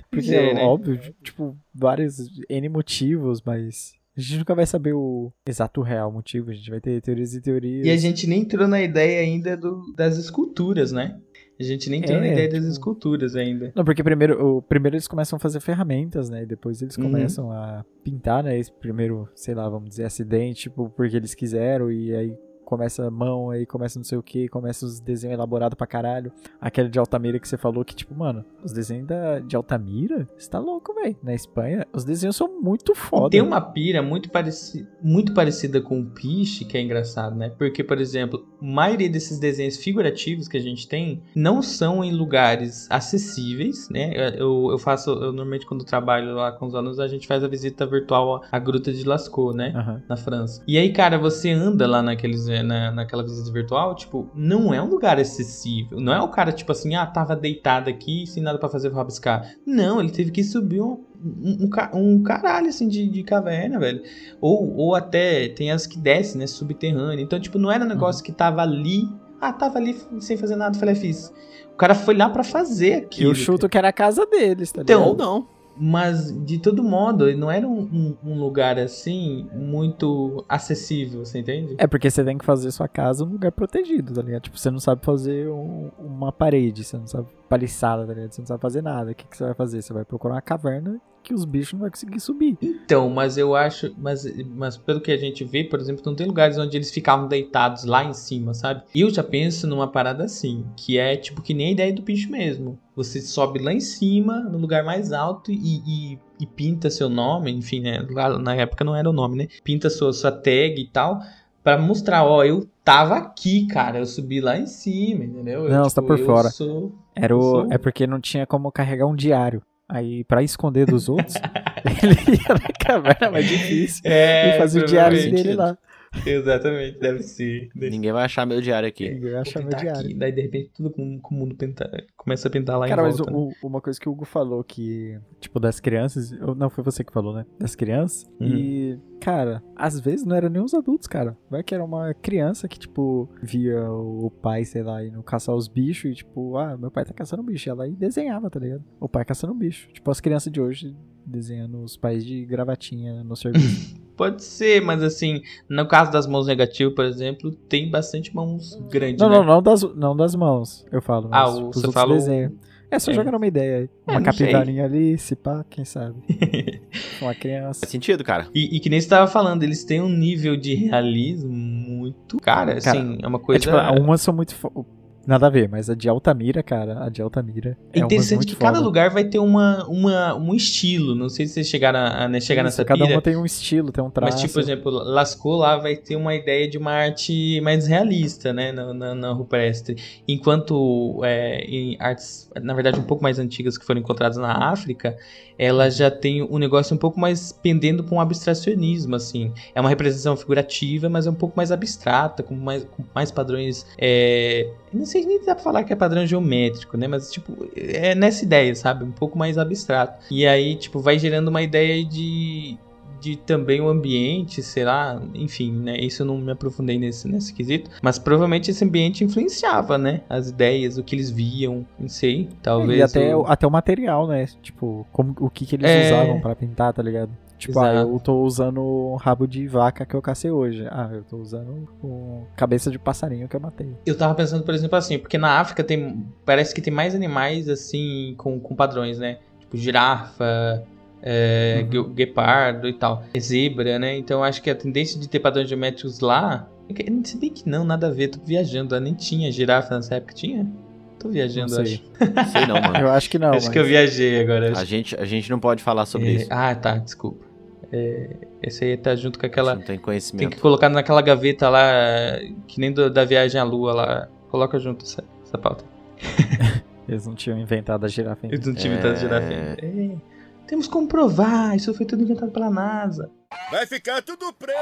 [SPEAKER 2] Porque, é, né? óbvio, tipo, vários N motivos, mas a gente nunca vai saber o exato real motivo, a gente vai ter teorias e teorias.
[SPEAKER 3] E a gente nem entrou na ideia ainda do, das esculturas, né? A gente nem entrou é, na ideia tipo... das esculturas ainda.
[SPEAKER 2] Não, porque primeiro, o, primeiro eles começam a fazer ferramentas, né? E depois eles uhum. começam a pintar, né? Esse primeiro, sei lá, vamos dizer, acidente, tipo, porque eles quiseram, e aí começa a mão, aí começa não sei o que, começa os desenhos elaborados pra caralho. Aquele de Altamira que você falou que, tipo, mano, os desenhos da, de Altamira, você tá louco, velho. Na Espanha, os desenhos são muito foda.
[SPEAKER 3] tem uma pira muito, pareci muito parecida com o Piche, que é engraçado, né? Porque, por exemplo, a maioria desses desenhos figurativos que a gente tem não são em lugares acessíveis, né? Eu, eu faço, eu normalmente quando trabalho lá com os alunos, a gente faz a visita virtual à Gruta de Lascaux, né? Uhum. Na França. E aí, cara, você anda lá naqueles na, naquela visita virtual, tipo, não é um lugar acessível. Não é o cara, tipo assim, ah, tava deitado aqui sem nada para fazer, vou rabiscar. Não, ele teve que subir um, um, um caralho, assim, de, de caverna, velho. Ou, ou até tem as que descem, né, subterrâneo. Então, tipo, não era um negócio uhum. que tava ali, ah, tava ali sem fazer nada, falei, fiz. O cara foi lá para fazer aquilo.
[SPEAKER 2] Eu chuto que era a casa deles, tá
[SPEAKER 3] então, Ou não. Mas, de todo modo, não era um, um, um, lugar assim muito acessível, você entende?
[SPEAKER 2] É porque você tem que fazer sua casa um lugar protegido, tá ligado? Tipo, você não sabe fazer um, uma parede, você não sabe paliçada, tá ligado? Você não sabe fazer nada. O que, que você vai fazer? Você vai procurar uma caverna que os bichos não vão conseguir subir.
[SPEAKER 3] Então, mas eu acho. Mas, mas pelo que a gente vê, por exemplo, não tem lugares onde eles ficavam deitados lá em cima, sabe? E eu já penso numa parada assim, que é tipo que nem a ideia do bicho mesmo. Você sobe lá em cima, no lugar mais alto, e, e, e pinta seu nome, enfim, né? Na época não era o nome, né? Pinta sua, sua tag e tal. Pra mostrar, ó, eu tava aqui, cara. Eu subi lá em cima, entendeu? Eu,
[SPEAKER 2] Não, você tá por
[SPEAKER 3] eu
[SPEAKER 2] fora.
[SPEAKER 3] Sou...
[SPEAKER 2] Era o,
[SPEAKER 3] sou-
[SPEAKER 2] é porque não tinha como carregar um diário. Aí, pra esconder dos outros, ele ia na caverna mais difícil
[SPEAKER 3] É,
[SPEAKER 2] e fazia o diário dele lá.
[SPEAKER 3] Exatamente, deve ser. Deve
[SPEAKER 1] Ninguém vai achar meu diário aqui.
[SPEAKER 2] Ninguém
[SPEAKER 3] Vou
[SPEAKER 2] acha meu
[SPEAKER 3] pintar
[SPEAKER 2] diário.
[SPEAKER 3] aqui. Daí, de repente, tudo com, com o mundo pinta, começa a pintar lá
[SPEAKER 2] Cara,
[SPEAKER 3] em
[SPEAKER 2] mas
[SPEAKER 3] volta.
[SPEAKER 2] o-
[SPEAKER 3] né?
[SPEAKER 2] o- uma coisa que o Hugo falou que, tipo, das crianças. Não, foi você que falou, né? Das crianças.
[SPEAKER 3] Uhum.
[SPEAKER 2] E, cara, às vezes não era nem os adultos, cara. Vai que era uma criança que, tipo, via o pai, sei lá, indo caçar os bichos e, tipo, ah, meu pai tá caçando bicho. Ela aí desenhava, tá ligado? O pai caçando bicho. Tipo, as crianças de hoje desenhando os pais de gravatinha no serviço.
[SPEAKER 3] Pode ser, mas assim, no caso das mãos negativas, por exemplo, tem bastante mãos grandes,
[SPEAKER 2] não,
[SPEAKER 3] né?
[SPEAKER 2] não, não das, não das mãos, eu falo.
[SPEAKER 3] Ah, o-
[SPEAKER 2] os
[SPEAKER 3] você
[SPEAKER 2] outros
[SPEAKER 3] fala o-
[SPEAKER 2] desenhos. É, só
[SPEAKER 3] É.
[SPEAKER 2] jogando uma ideia aí.
[SPEAKER 3] É,
[SPEAKER 2] Uma
[SPEAKER 3] sei.
[SPEAKER 2] capivarinha ali, se pá, quem sabe. uma criança.
[SPEAKER 1] Faz sentido, cara.
[SPEAKER 3] E, e que nem você tava falando, eles têm um nível de realismo muito. Cara,
[SPEAKER 2] Cara,
[SPEAKER 3] assim, é uma
[SPEAKER 2] É,
[SPEAKER 3] coisa.
[SPEAKER 2] tipo, umas são muito. fo- Nada a ver, mas a de Altamira, cara, a de Altamira.
[SPEAKER 3] É
[SPEAKER 2] É
[SPEAKER 3] interessante que cada
[SPEAKER 2] foda.
[SPEAKER 3] lugar vai ter uma, uma, um estilo. Não sei se vocês chegaram a, né, chegar
[SPEAKER 2] Isso,
[SPEAKER 3] nessa
[SPEAKER 2] Cada
[SPEAKER 3] pira.
[SPEAKER 2] uma tem um estilo, tem um traço.
[SPEAKER 3] Mas, tipo, por exemplo, Lascaux lá vai ter uma ideia de uma arte mais realista, né, na, na, na rupestre. Enquanto é, em artes, na verdade, um pouco mais antigas que foram encontradas na África, ela já tem um negócio um pouco mais pendendo para um abstracionismo, assim. É uma representação figurativa, mas é um pouco mais abstrata, com mais, com mais padrões... É, sei nem dá pra falar que é padrão geométrico, né, mas, tipo, é nessa ideia, sabe? Um pouco mais abstrato. E aí, tipo, vai gerando uma ideia de de também o ambiente, será? Enfim, né? Isso eu não me aprofundei nesse, nesse quesito. Mas provavelmente esse ambiente influenciava, né? As ideias, o que eles viam, não sei. Talvez.
[SPEAKER 2] E até,
[SPEAKER 3] o-
[SPEAKER 2] até o material, né? Tipo, como, o que, que eles
[SPEAKER 3] É.
[SPEAKER 2] usavam pra pintar, tá ligado? Tipo, ah, eu tô usando um rabo de vaca que eu cacei hoje. Ah, eu tô usando um cabeça de passarinho que eu matei.
[SPEAKER 3] Eu tava pensando, por exemplo, assim, porque na África tem. Parece que tem mais animais assim, com, com padrões, né? Tipo, girafa. É,
[SPEAKER 2] Uhum.
[SPEAKER 3] gue- guepardo e tal, zebra, né? Então eu acho que a tendência de ter padrões geométricos lá, é se bem que não, nada a ver, tô viajando, nem tinha girafa nessa época, tinha? Tô viajando,
[SPEAKER 2] Não
[SPEAKER 3] acho.
[SPEAKER 2] sei.
[SPEAKER 1] Sei não, mano.
[SPEAKER 2] Eu acho que não.
[SPEAKER 3] acho
[SPEAKER 2] mas...
[SPEAKER 3] que eu viajei agora.
[SPEAKER 1] A gente, a gente não pode falar sobre
[SPEAKER 3] É,
[SPEAKER 1] isso.
[SPEAKER 3] Ah, tá, desculpa. É, esse aí tá junto com
[SPEAKER 1] A
[SPEAKER 3] aquela.
[SPEAKER 1] não tem
[SPEAKER 3] Tem
[SPEAKER 1] conhecimento.
[SPEAKER 3] que colocar naquela gaveta lá, que nem do- da viagem à lua lá. Coloca junto essa, essa pauta.
[SPEAKER 2] Eles não tinham inventado a girafa ainda.
[SPEAKER 3] Eles não tinham
[SPEAKER 1] É.
[SPEAKER 3] inventado girafa ainda. É, Temos como provar, isso foi tudo inventado pela NASA.
[SPEAKER 4] Vai ficar tudo preto.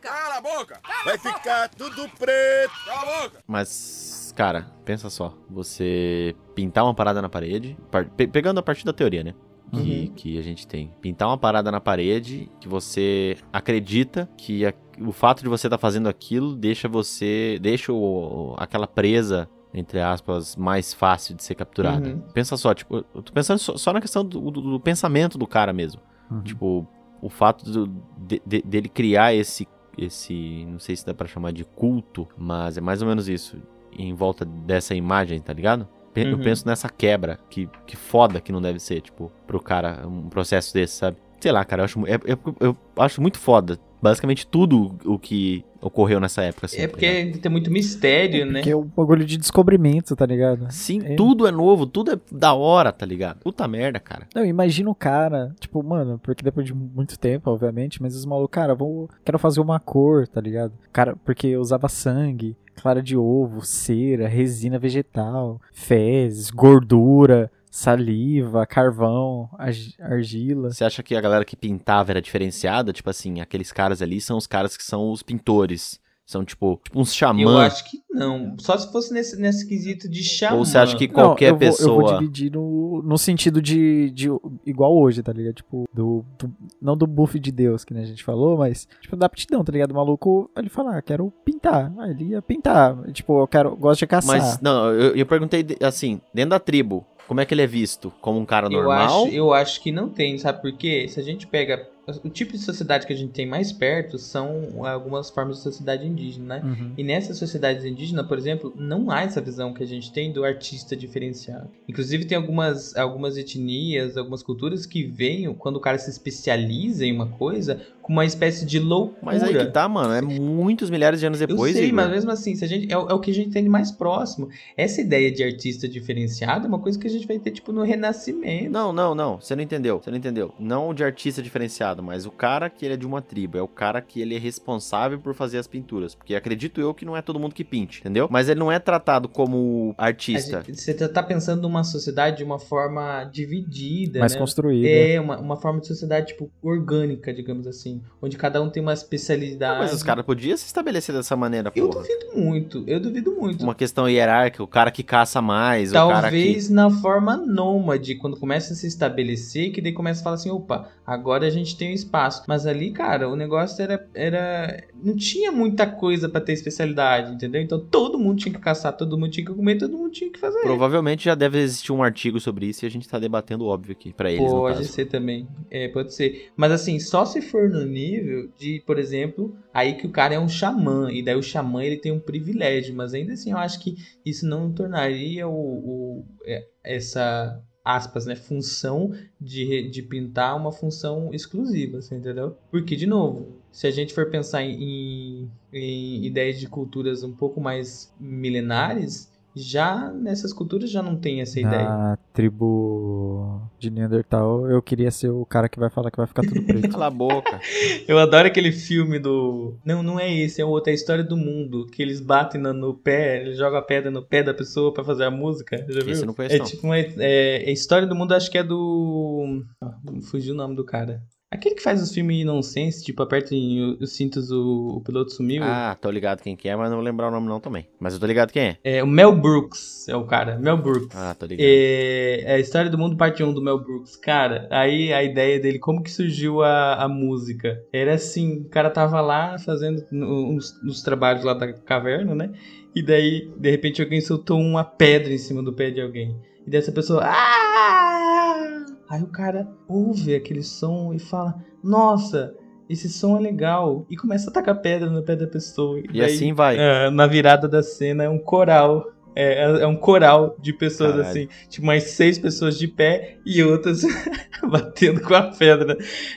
[SPEAKER 4] Cala a boca. Vai ficar tudo preto. Cala a boca.
[SPEAKER 1] Mas, cara, pensa só. Você pintar uma parada na parede, par- pe- pegando a partir da teoria, né? Que,
[SPEAKER 3] Uhum.
[SPEAKER 1] que a gente tem. Pintar uma parada na parede que você acredita que a- o fato de você estar fazendo aquilo deixa você. deixa o- aquela presa, entre aspas, mais fácil de ser capturada.
[SPEAKER 3] Uhum.
[SPEAKER 1] Pensa só, tipo, eu tô pensando só, só na questão do, do- do pensamento do cara mesmo.
[SPEAKER 2] Uhum.
[SPEAKER 1] Tipo, o fato do- de- de- dele criar esse, esse, não sei se dá pra chamar de culto, mas é mais ou menos isso, em volta dessa imagem, tá ligado? Pe- Eu
[SPEAKER 3] Uhum.
[SPEAKER 1] penso nessa quebra, que, que foda que não deve ser, tipo, pro cara, um processo desse, sabe? Sei lá, cara, eu acho, é- é- eu acho muito foda, basicamente tudo o que ocorreu nessa época, assim.
[SPEAKER 3] É
[SPEAKER 1] tá
[SPEAKER 3] porque tem muito mistério, né?
[SPEAKER 2] Porque é um bagulho de descobrimento, tá ligado?
[SPEAKER 1] Sim,
[SPEAKER 2] É.
[SPEAKER 1] tudo é novo, tudo é da hora, tá ligado? Puta merda, cara.
[SPEAKER 2] Não, imagina o cara, tipo, mano, porque depois de muito tempo, obviamente, mas os malucos, cara, vou, quero fazer uma cor, tá ligado? Cara, porque eu usava sangue, clara de ovo, cera, resina vegetal, fezes, gordura, saliva, carvão, argi- argila.
[SPEAKER 1] Você acha que a galera que pintava era diferenciada? Tipo assim, aqueles caras ali são os caras que são os pintores. São tipo, tipo uns
[SPEAKER 3] Eu
[SPEAKER 1] xamã.
[SPEAKER 3] acho que não. Só se fosse nesse, nesse quesito de xamã.
[SPEAKER 1] Ou você acha que
[SPEAKER 2] Não,
[SPEAKER 1] qualquer
[SPEAKER 2] eu vou,
[SPEAKER 1] pessoa.
[SPEAKER 2] Eu vou dividir no, no sentido de, de. Igual hoje, tá ligado? Tipo, do, do- Não do buff de Deus, que né, a gente falou, mas. Tipo, da aptidão, tá ligado? O maluco, ele fala, ah, quero pintar. Aí ele ia pintar. Tipo, eu quero. Gosto de caçar.
[SPEAKER 1] Mas, não, eu, eu perguntei assim, dentro da tribo, como é que ele é visto? Como um cara
[SPEAKER 3] Eu
[SPEAKER 1] normal?
[SPEAKER 3] acho, eu acho que não tem, sabe por quê? Se a gente pega o tipo de sociedade que a gente tem mais perto são algumas formas de sociedade indígena, né?
[SPEAKER 2] Uhum.
[SPEAKER 3] E nessas sociedades indígenas, por exemplo, não há essa visão que a gente tem do artista diferenciado. Inclusive, tem algumas, algumas etnias, algumas culturas que veem quando o cara se especializa em uma coisa com uma espécie de loucura.
[SPEAKER 1] Mas aí que tá, mano. É muitos milhares de anos depois.
[SPEAKER 3] Eu sei,
[SPEAKER 1] Igor.
[SPEAKER 3] mas mesmo assim, se a gente, é, o- é o que a gente tem de mais próximo. Essa ideia de artista diferenciado é uma coisa que a gente vai ter, tipo, no Renascimento.
[SPEAKER 1] Não, não, não. Você não entendeu. Você não entendeu. Não o de artista diferenciado, mas o cara que ele é de uma tribo. É o cara que ele é responsável por fazer as pinturas. Porque acredito eu que não é todo mundo que pinte, entendeu? Mas ele não é tratado como artista.
[SPEAKER 3] gente- Você tá pensando numa sociedade de uma forma dividida,
[SPEAKER 2] Mais
[SPEAKER 3] né?
[SPEAKER 2] construída.
[SPEAKER 3] É, uma, uma forma de sociedade, tipo, orgânica, digamos assim. Onde cada um tem uma especialidade.
[SPEAKER 1] Mas os caras podiam se estabelecer dessa maneira,
[SPEAKER 3] Eu duvido muito, eu duvido muito.
[SPEAKER 1] Uma questão hierárquica, o cara que caça mais, o cara que...
[SPEAKER 3] Talvez na forma nômade, quando começa a se estabelecer, que daí começa a falar assim, opa, agora a gente tem um espaço. Mas ali, cara, o negócio era. era não tinha muita coisa pra ter especialidade, entendeu? Então todo mundo tinha que caçar, todo mundo tinha que comer, todo mundo tinha que fazer.
[SPEAKER 1] Provavelmente já deve existir um artigo sobre isso e a gente tá debatendo óbvio aqui, pra eles,
[SPEAKER 3] Pode ser também. É, pode ser. Mas assim, só se for no nível de, por exemplo, aí que o cara é um xamã. E daí o xamã ele tem um privilégio. Mas ainda assim, eu acho que isso não tornaria o, o- é, essa aspas, né, função de, de pintar uma função exclusiva, você entendeu? Porque, de novo, se a gente for pensar em, em ideias de culturas um pouco mais milenares, já nessas culturas já não tem essa ideia.
[SPEAKER 2] Na tribo de Neandertal, eu queria ser o cara que vai falar que vai ficar tudo preto.
[SPEAKER 1] Cala a boca.
[SPEAKER 3] Eu adoro aquele filme do. Não, não é esse, é outro, é a história do mundo. Que eles batem no, no pé, eles jogam a pedra no pé da pessoa pra fazer a música. Já viu?
[SPEAKER 1] Esse não conheço,
[SPEAKER 3] É
[SPEAKER 1] não.
[SPEAKER 3] tipo uma. É, é a história do mundo, acho que é do. Ah, fugiu o nome do cara. Aquele que faz os filmes nonsense, tipo, apertem os cintos, o, o piloto sumiu.
[SPEAKER 1] Ah, tô ligado quem que é, mas não vou lembrar o nome não também. Mas eu tô ligado quem é.
[SPEAKER 3] É o Mel Brooks, é o cara. Mel Brooks.
[SPEAKER 1] Ah, tô ligado.
[SPEAKER 3] É, é a história do mundo parte 1 do Mel Brooks. Cara, aí a ideia dele, como que surgiu a, a música? Era assim, o cara tava lá fazendo uns, uns trabalhos lá da caverna, né? E daí, de repente, alguém soltou uma pedra em cima do pé de alguém. E dessa pessoa. "Ah!" Aí o cara ouve aquele som e fala: Nossa, esse som é legal. E começa a tacar pedra no pé da pessoa.
[SPEAKER 1] E assim vai.
[SPEAKER 3] É, na virada da cena é um coral. É, é- é um coral de pessoas
[SPEAKER 1] Caralho.
[SPEAKER 3] assim, tipo umas seis pessoas de pé e outras batendo com a pedra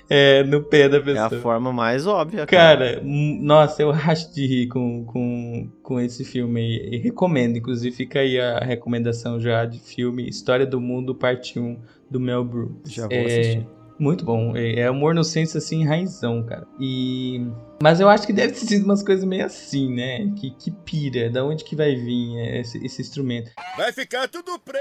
[SPEAKER 3] é, no pé da
[SPEAKER 1] É a
[SPEAKER 3] pessoa.
[SPEAKER 1] forma mais óbvia, cara.
[SPEAKER 3] Cara, hum, nossa, eu racho de rir com, com, com esse filme aí. E recomendo, inclusive fica aí a recomendação já de filme História do Mundo, parte 1, do Mel Brooks.
[SPEAKER 2] Já vou
[SPEAKER 3] É,
[SPEAKER 2] assistir.
[SPEAKER 3] Muito bom. É, é humor no senso assim, raizão, cara. E. Mas eu acho que deve ter sido umas coisas meio assim, né? Que, que pira, da onde que vai vir esse, esse instrumento.
[SPEAKER 4] Vai ficar tudo preto.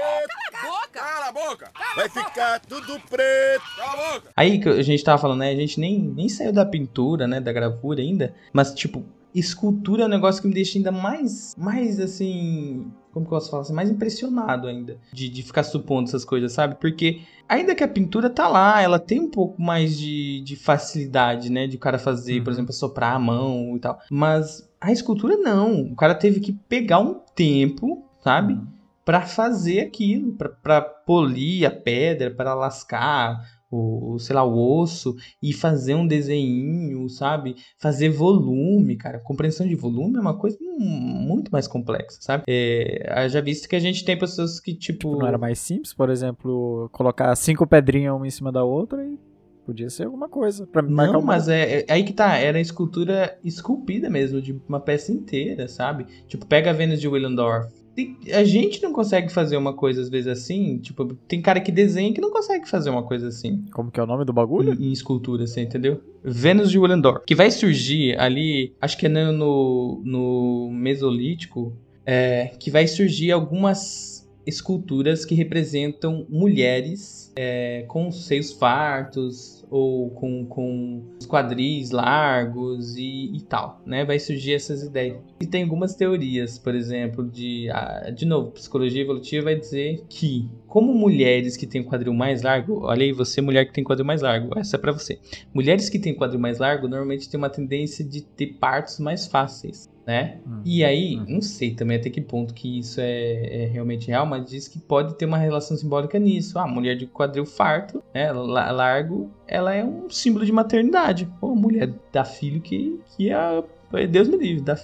[SPEAKER 4] Cala a boca. Vai ficar tudo preto. Cala a boca.
[SPEAKER 3] Aí que a gente tava falando, né? A gente nem, nem saiu da pintura, né? Da gravura ainda. Mas, tipo, escultura é um negócio que me deixa ainda mais, mais assim. Como que eu posso falar assim? Mais impressionado ainda. De, de ficar supondo essas coisas, sabe? Porque ainda que a pintura tá lá, ela tem um pouco mais de, de facilidade, né? De o cara fazer, por
[SPEAKER 2] Uhum.
[SPEAKER 3] exemplo, soprar a mão e tal. Mas a escultura não. O cara teve que pegar um tempo, sabe? Pra fazer aquilo, pra- pra polir a pedra, pra lascar o, sei lá, o osso e fazer um desenho, sabe? Fazer volume, cara. Compreensão de volume é uma coisa muito mais complexa, sabe? É, já visto que a gente tem pessoas que, tipo.
[SPEAKER 2] Não era mais simples, por exemplo, colocar cinco pedrinhas uma em cima da outra e podia ser alguma coisa. Pra marcar
[SPEAKER 3] Não, mas é, é aí que tá, era escultura esculpida mesmo, de uma peça inteira, sabe? Tipo, pega a Vênus de Willendorf. Tem- A gente não consegue fazer uma coisa às vezes assim, tipo, tem cara que desenha que não consegue fazer uma coisa assim.
[SPEAKER 2] Como que é o nome do bagulho?
[SPEAKER 3] em, em escultura, você entendeu? Vênus de Willendorf. Que vai surgir ali, acho que é no, no, no Mesolítico, é, que vai surgir algumas esculturas que representam mulheres é, com seios fartos ou com, com quadris largos e, e tal, né? Vai surgir essas ideias. E tem algumas teorias, por exemplo, de... ah, de novo, psicologia evolutiva vai dizer que como mulheres que têm quadril mais largo, olha aí você mulher que tem quadril mais largo, essa é para você. Mulheres que têm quadril mais largo normalmente têm uma tendência de ter partos mais fáceis né? Uhum. E aí, uhum. não sei também até que ponto que isso é, é, realmente real, mas diz que pode ter uma relação simbólica nisso. Ah, a mulher de quadril farto, né, largo, ela é um símbolo de maternidade. Pô, mulher dá filho que, que é, Deus me livre, dá,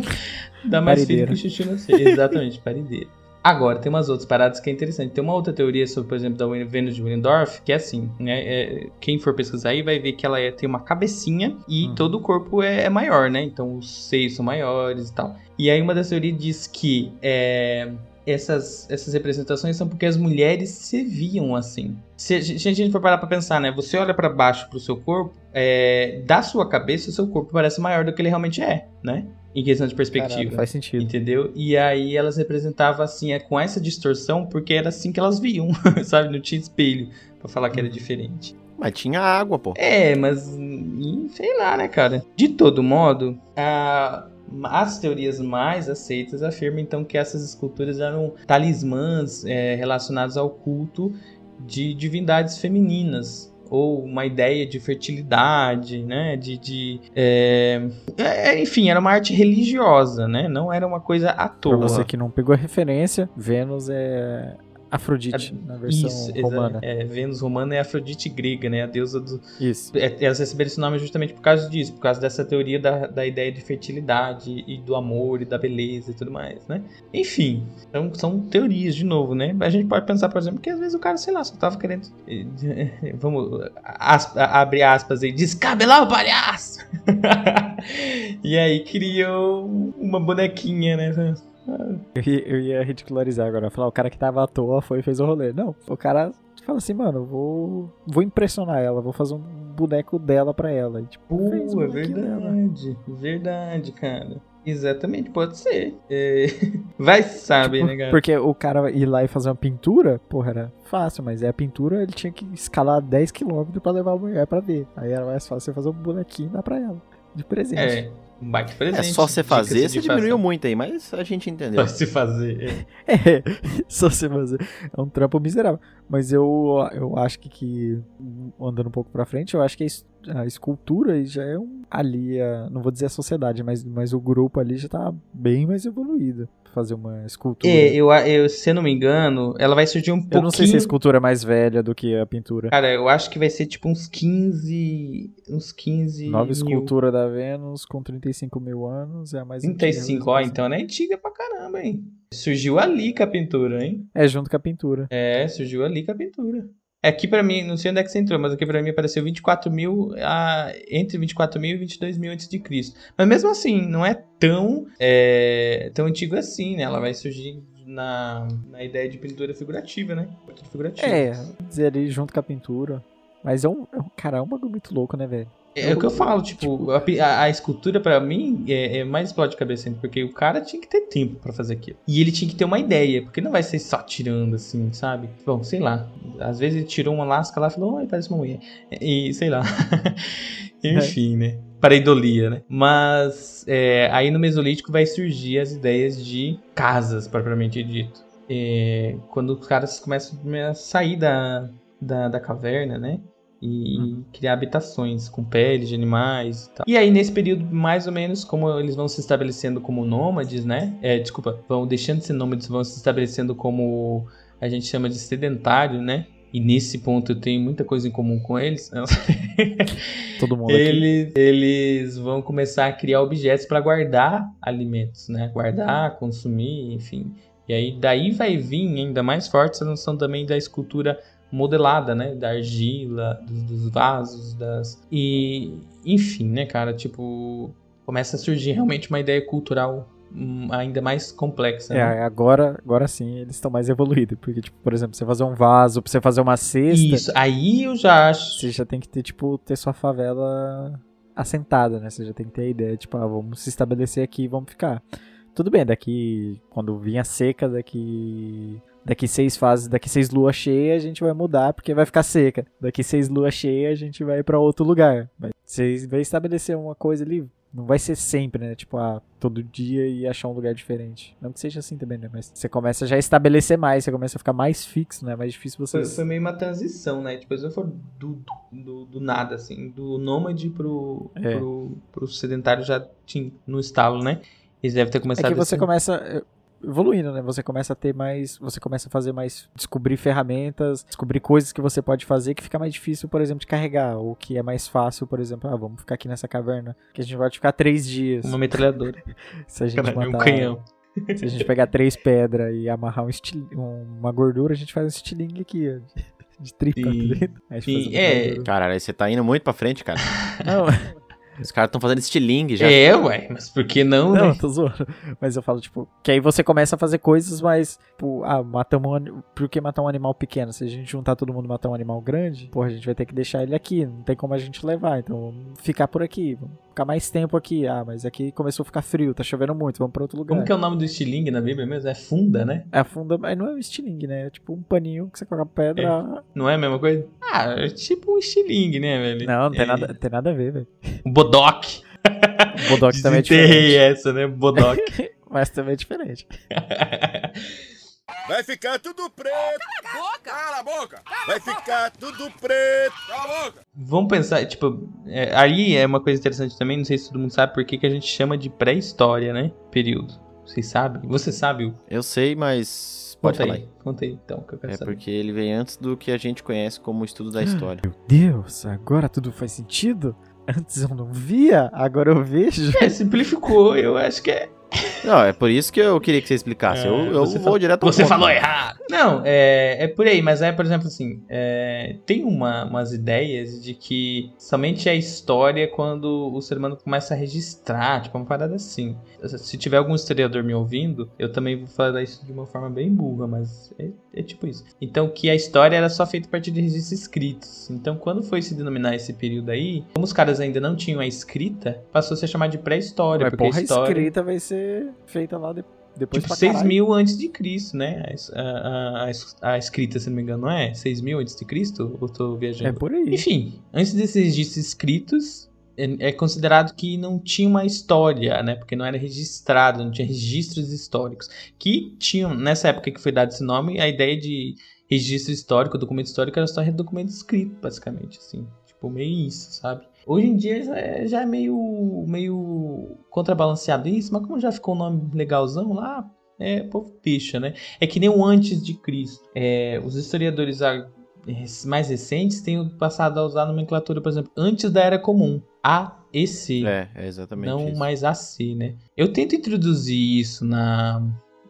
[SPEAKER 3] dá mais filho que o xixi nascer. Exatamente, parideira. Agora, tem umas outras paradas que é interessante. Tem uma outra teoria sobre, por exemplo, da Vênus de Willendorf, que é assim, né? É, quem for pesquisar aí vai ver que ela é, tem uma cabecinha e uhum. todo o corpo é, é, maior, né? Então os seios são maiores e tal. E aí uma das teorias diz que é, essas, essas representações são porque as mulheres se viam assim. Se, se a gente for parar pra pensar, né? Você olha para baixo pro seu corpo, é, da sua cabeça, o seu corpo parece maior do que ele realmente é, né? Em questão de perspectiva. Caralho,
[SPEAKER 2] faz sentido.
[SPEAKER 3] Entendeu? E aí elas representavam assim, é, com essa distorção, porque era assim que elas viam, sabe? Não tinha espelho para falar que era uhum. diferente.
[SPEAKER 1] Mas tinha água, pô.
[SPEAKER 3] É, mas sei lá, né, cara? De todo modo, a, as teorias mais aceitas afirmam então que essas esculturas eram talismãs é, relacionados ao culto de divindades femininas ou uma ideia de fertilidade, né? De, de é... É, enfim, era uma arte religiosa, né? Não era uma coisa à toa.
[SPEAKER 2] Pra você que não pegou a referência, Vênus é Afrodite, a, na versão isso, romana.
[SPEAKER 3] É, Vênus romana é Afrodite grega, né? A deusa do.
[SPEAKER 2] Isso.
[SPEAKER 3] É, elas receberam esse nome justamente por causa disso, por causa dessa teoria da, da ideia de fertilidade e do amor e da beleza e tudo mais, né? Enfim, então, são teorias de novo, né? A gente pode pensar, por exemplo, que às vezes o cara, sei lá, só tava querendo. Vamos aspa, abrir aspas aí, descabelar o palhaço! e aí criou uma bonequinha, né?
[SPEAKER 2] Eu ia, ridicularizar agora, falar, o cara que tava à toa foi e fez o rolê. Não, o cara fala assim, mano, vou, vou impressionar ela, vou fazer um boneco dela pra ela. E, tipo,
[SPEAKER 3] uh, é verdade, dela. verdade, cara. Exatamente, pode ser. É... Vai saber, tipo, né, cara?
[SPEAKER 2] Porque o cara ir lá e fazer uma pintura, porra, era fácil, mas é a pintura ele tinha que escalar 10km pra levar a mulher pra ver. Aí era mais fácil você fazer um bonequinho e dar pra ela. De presente.
[SPEAKER 3] É. Um baita presente. É
[SPEAKER 1] só você fazer, você diminuiu muito aí, mas a gente entendeu.
[SPEAKER 3] Só se fazer.
[SPEAKER 2] É. é, só se fazer. É um trampo miserável. Mas eu, eu acho que, que, andando um pouco pra frente, eu acho que a escultura já é um. Ali, a, não vou dizer a sociedade, mas, mas o grupo ali já tá bem mais evoluído fazer uma escultura.
[SPEAKER 3] É, eu, eu, se eu não me engano, ela vai surgir um pouquinho... Eu
[SPEAKER 2] não sei se a escultura é mais velha do que a pintura.
[SPEAKER 3] Cara, eu acho que vai ser tipo uns 15... Uns 15
[SPEAKER 2] Nova mil. escultura da Vênus com 35 mil anos, é a mais
[SPEAKER 3] 35, ó, então ela é antiga pra caramba, hein? Surgiu ali com a pintura, hein?
[SPEAKER 2] É, junto com a pintura.
[SPEAKER 3] É, surgiu ali com a pintura. É aqui para mim, não sei onde é que você entrou, mas aqui para mim apareceu 24 mil, a, entre 24 mil e 22 mil antes de Cristo. Mas mesmo assim, não é tão, é, tão antigo assim, né? Ela vai surgir na, na ideia de pintura figurativa, né? Pintura
[SPEAKER 2] figurativa. É, dizer ali junto com a pintura. Mas é é um, cara, é um bagulho muito louco, né, velho?
[SPEAKER 3] É, é o que eu falo, tipo, a, a escultura para mim é, é, mais explode cabeça, porque o cara tinha que ter tempo para fazer aquilo. E ele tinha que ter uma ideia, porque não vai ser só tirando assim, sabe? Bom, sei lá. Às vezes ele tirou uma lasca lá e falou, oi, parece uma mulher. E sei lá. Enfim, né? Para idolia, né? Mas é, aí no Mesolítico vai surgir as ideias de casas, propriamente dito. É, quando os caras começam a sair da, da, da caverna, né? E, uhum. criar habitações com peles de animais e tal. E aí, nesse período, mais ou menos, como eles vão se estabelecendo como nômades, né? É, desculpa, vão deixando de ser nômades, vão se estabelecendo como a gente chama de sedentário, né? E nesse ponto eu tenho muita coisa em comum com eles.
[SPEAKER 2] Todo mundo
[SPEAKER 3] eles, aqui. Eles vão começar a criar objetos para guardar alimentos, né? Guardar, consumir, enfim. E aí daí vai vir ainda mais forte essa noção também da escultura modelada, né? Da argila, dos, dos vasos, das. E, enfim, né, cara? Tipo, começa a surgir realmente uma ideia cultural hum, ainda mais complexa.
[SPEAKER 2] É, né? agora, agora sim eles estão mais evoluídos. Porque, tipo, por exemplo, você fazer um vaso, pra você fazer uma cesta.
[SPEAKER 3] Isso, aí eu já acho.
[SPEAKER 2] Você já tem que ter, tipo, ter sua favela assentada, né? Você já tem que ter a ideia, tipo, ah, vamos se estabelecer aqui e vamos ficar. Tudo bem, daqui. Quando vinha seca, daqui daqui seis fases, daqui seis luas cheias, a gente vai mudar porque vai ficar seca. Daqui seis luas cheias, a gente vai para outro lugar. Você vai estabelecer uma coisa ali, Não vai ser sempre, né? Tipo, ah, todo dia e achar um lugar diferente. Não que seja assim também, né? Mas você começa já a estabelecer mais, você começa a ficar mais fixo, né? Mais difícil você.
[SPEAKER 3] Foi, foi meio uma transição, né? Tipo, se eu for do, do, do nada, assim, do nômade pro,
[SPEAKER 2] É.
[SPEAKER 3] pro, pro sedentário já tinha no estalo, né? Eles devem ter
[SPEAKER 2] É
[SPEAKER 3] começado
[SPEAKER 2] que você
[SPEAKER 3] assim.
[SPEAKER 2] começa evoluindo, né? Você começa a ter mais, você começa a fazer mais, descobrir ferramentas, descobrir coisas que você pode fazer que fica mais difícil, por exemplo, de carregar, ou que é mais fácil, por exemplo, ah, vamos ficar aqui nessa caverna, que a gente pode ficar três dias,
[SPEAKER 3] Uma metralhadora.
[SPEAKER 2] se a gente
[SPEAKER 3] Caralho, um
[SPEAKER 2] matar,
[SPEAKER 3] canhão.
[SPEAKER 2] se a gente pegar três pedras e amarrar um estil, um- uma gordura, a gente faz um estilingue aqui, ó, de, tripa,
[SPEAKER 3] Sim.
[SPEAKER 2] tá
[SPEAKER 3] é.
[SPEAKER 2] gordura.
[SPEAKER 1] Caralho, você tá indo muito pra frente, cara.
[SPEAKER 2] Não,
[SPEAKER 1] Os caras estão fazendo estilingue já.
[SPEAKER 3] É, ué, mas por que não,
[SPEAKER 2] Não,
[SPEAKER 3] né?
[SPEAKER 2] tô zoando. Mas eu falo, tipo, que aí você começa a fazer coisas mais, tipo, ah, matamos um, por que matar um animal pequeno? Se a gente juntar todo mundo e matar um animal grande, porra, a gente vai ter que deixar ele aqui, não tem como a gente levar, então vamos ficar por aqui, vamos ficar mais tempo aqui. Ah, mas aqui começou a ficar frio, tá chovendo muito, vamos pra outro lugar.
[SPEAKER 3] Como que é o nome do estilingue na Bíblia mesmo? É funda, né?
[SPEAKER 2] É funda, mas não é um estilingue, né? É tipo um paninho que você coloca pedra.
[SPEAKER 3] Não é a mesma coisa? Ah, é tipo um estilingue, né, velho?
[SPEAKER 2] Não, não tem
[SPEAKER 3] É.
[SPEAKER 2] nada, tem nada a ver, velho.
[SPEAKER 3] Bodoque.
[SPEAKER 2] Bodox também é diferente.
[SPEAKER 3] essa, né? Bodoque.
[SPEAKER 2] Mas também é diferente.
[SPEAKER 4] Vai ficar tudo preto. Cala a boca. Cala a boca. Vai ficar tudo preto. Cala a boca.
[SPEAKER 3] Vamos pensar, tipo, é, aí é uma coisa interessante também, não sei se todo mundo sabe por que, que a gente chama de pré-história, né? Período. Vocês sabem? Você sabe? Hugo?
[SPEAKER 1] Eu sei, mas pode
[SPEAKER 3] Conta
[SPEAKER 1] falar.
[SPEAKER 3] aí. Conta aí, então, que eu quero
[SPEAKER 1] É
[SPEAKER 3] saber.
[SPEAKER 1] porque ele vem antes do que a gente conhece como estudo da história.
[SPEAKER 2] Deus, agora tudo faz sentido? Antes eu não via, agora eu vejo.
[SPEAKER 3] É, simplificou, eu acho que é.
[SPEAKER 1] Não, é por isso que eu queria que você explicasse.
[SPEAKER 3] É,
[SPEAKER 1] eu eu
[SPEAKER 3] você
[SPEAKER 1] vou
[SPEAKER 3] fa-
[SPEAKER 1] direto ao
[SPEAKER 3] Você
[SPEAKER 1] ponto.
[SPEAKER 3] falou errado! Não, é, é por aí, mas é, por exemplo, assim, é, tem uma, umas ideias de que somente é história quando o ser humano começa a registrar, tipo, uma parada assim. Se tiver algum historiador me ouvindo, eu também vou falar isso de uma forma bem burra, mas é, é tipo isso. Então, que a história era só feita a partir de registros escritos. Então, quando foi se denominar esse período aí, como os caras ainda não tinham a escrita, passou a ser chamado de pré-história,
[SPEAKER 2] Mas
[SPEAKER 3] porque
[SPEAKER 2] porra,
[SPEAKER 3] a história...
[SPEAKER 2] a escrita vai ser feita lá de- depois
[SPEAKER 3] Tipo,
[SPEAKER 2] pra
[SPEAKER 3] 6
[SPEAKER 2] caralho.
[SPEAKER 3] mil antes de Cristo, né? A, a, a, a escrita, se não me engano, não é? 6 mil antes de Cristo? Ou tô
[SPEAKER 2] É
[SPEAKER 3] viajando?
[SPEAKER 2] por aí.
[SPEAKER 3] Enfim, antes desses registros escritos, é, é considerado que não tinha uma história, né? Porque não era registrado, não tinha registros históricos. Que tinham, nessa época que foi dado esse nome, a ideia de registro histórico, documento histórico, era só documento escrito, basicamente, assim. Tipo, meio isso, sabe? Hoje em dia já é, já é meio, meio contrabalanceado isso, mas como já ficou um nome legalzão lá, é, povo picha, né? É que nem o antes de Cristo. É, os historiadores mais recentes têm passado a usar a nomenclatura, por exemplo, antes da Era Comum. A e C.
[SPEAKER 1] É, é exatamente
[SPEAKER 3] não
[SPEAKER 1] isso.
[SPEAKER 3] mais AC, né? Eu tento introduzir isso na,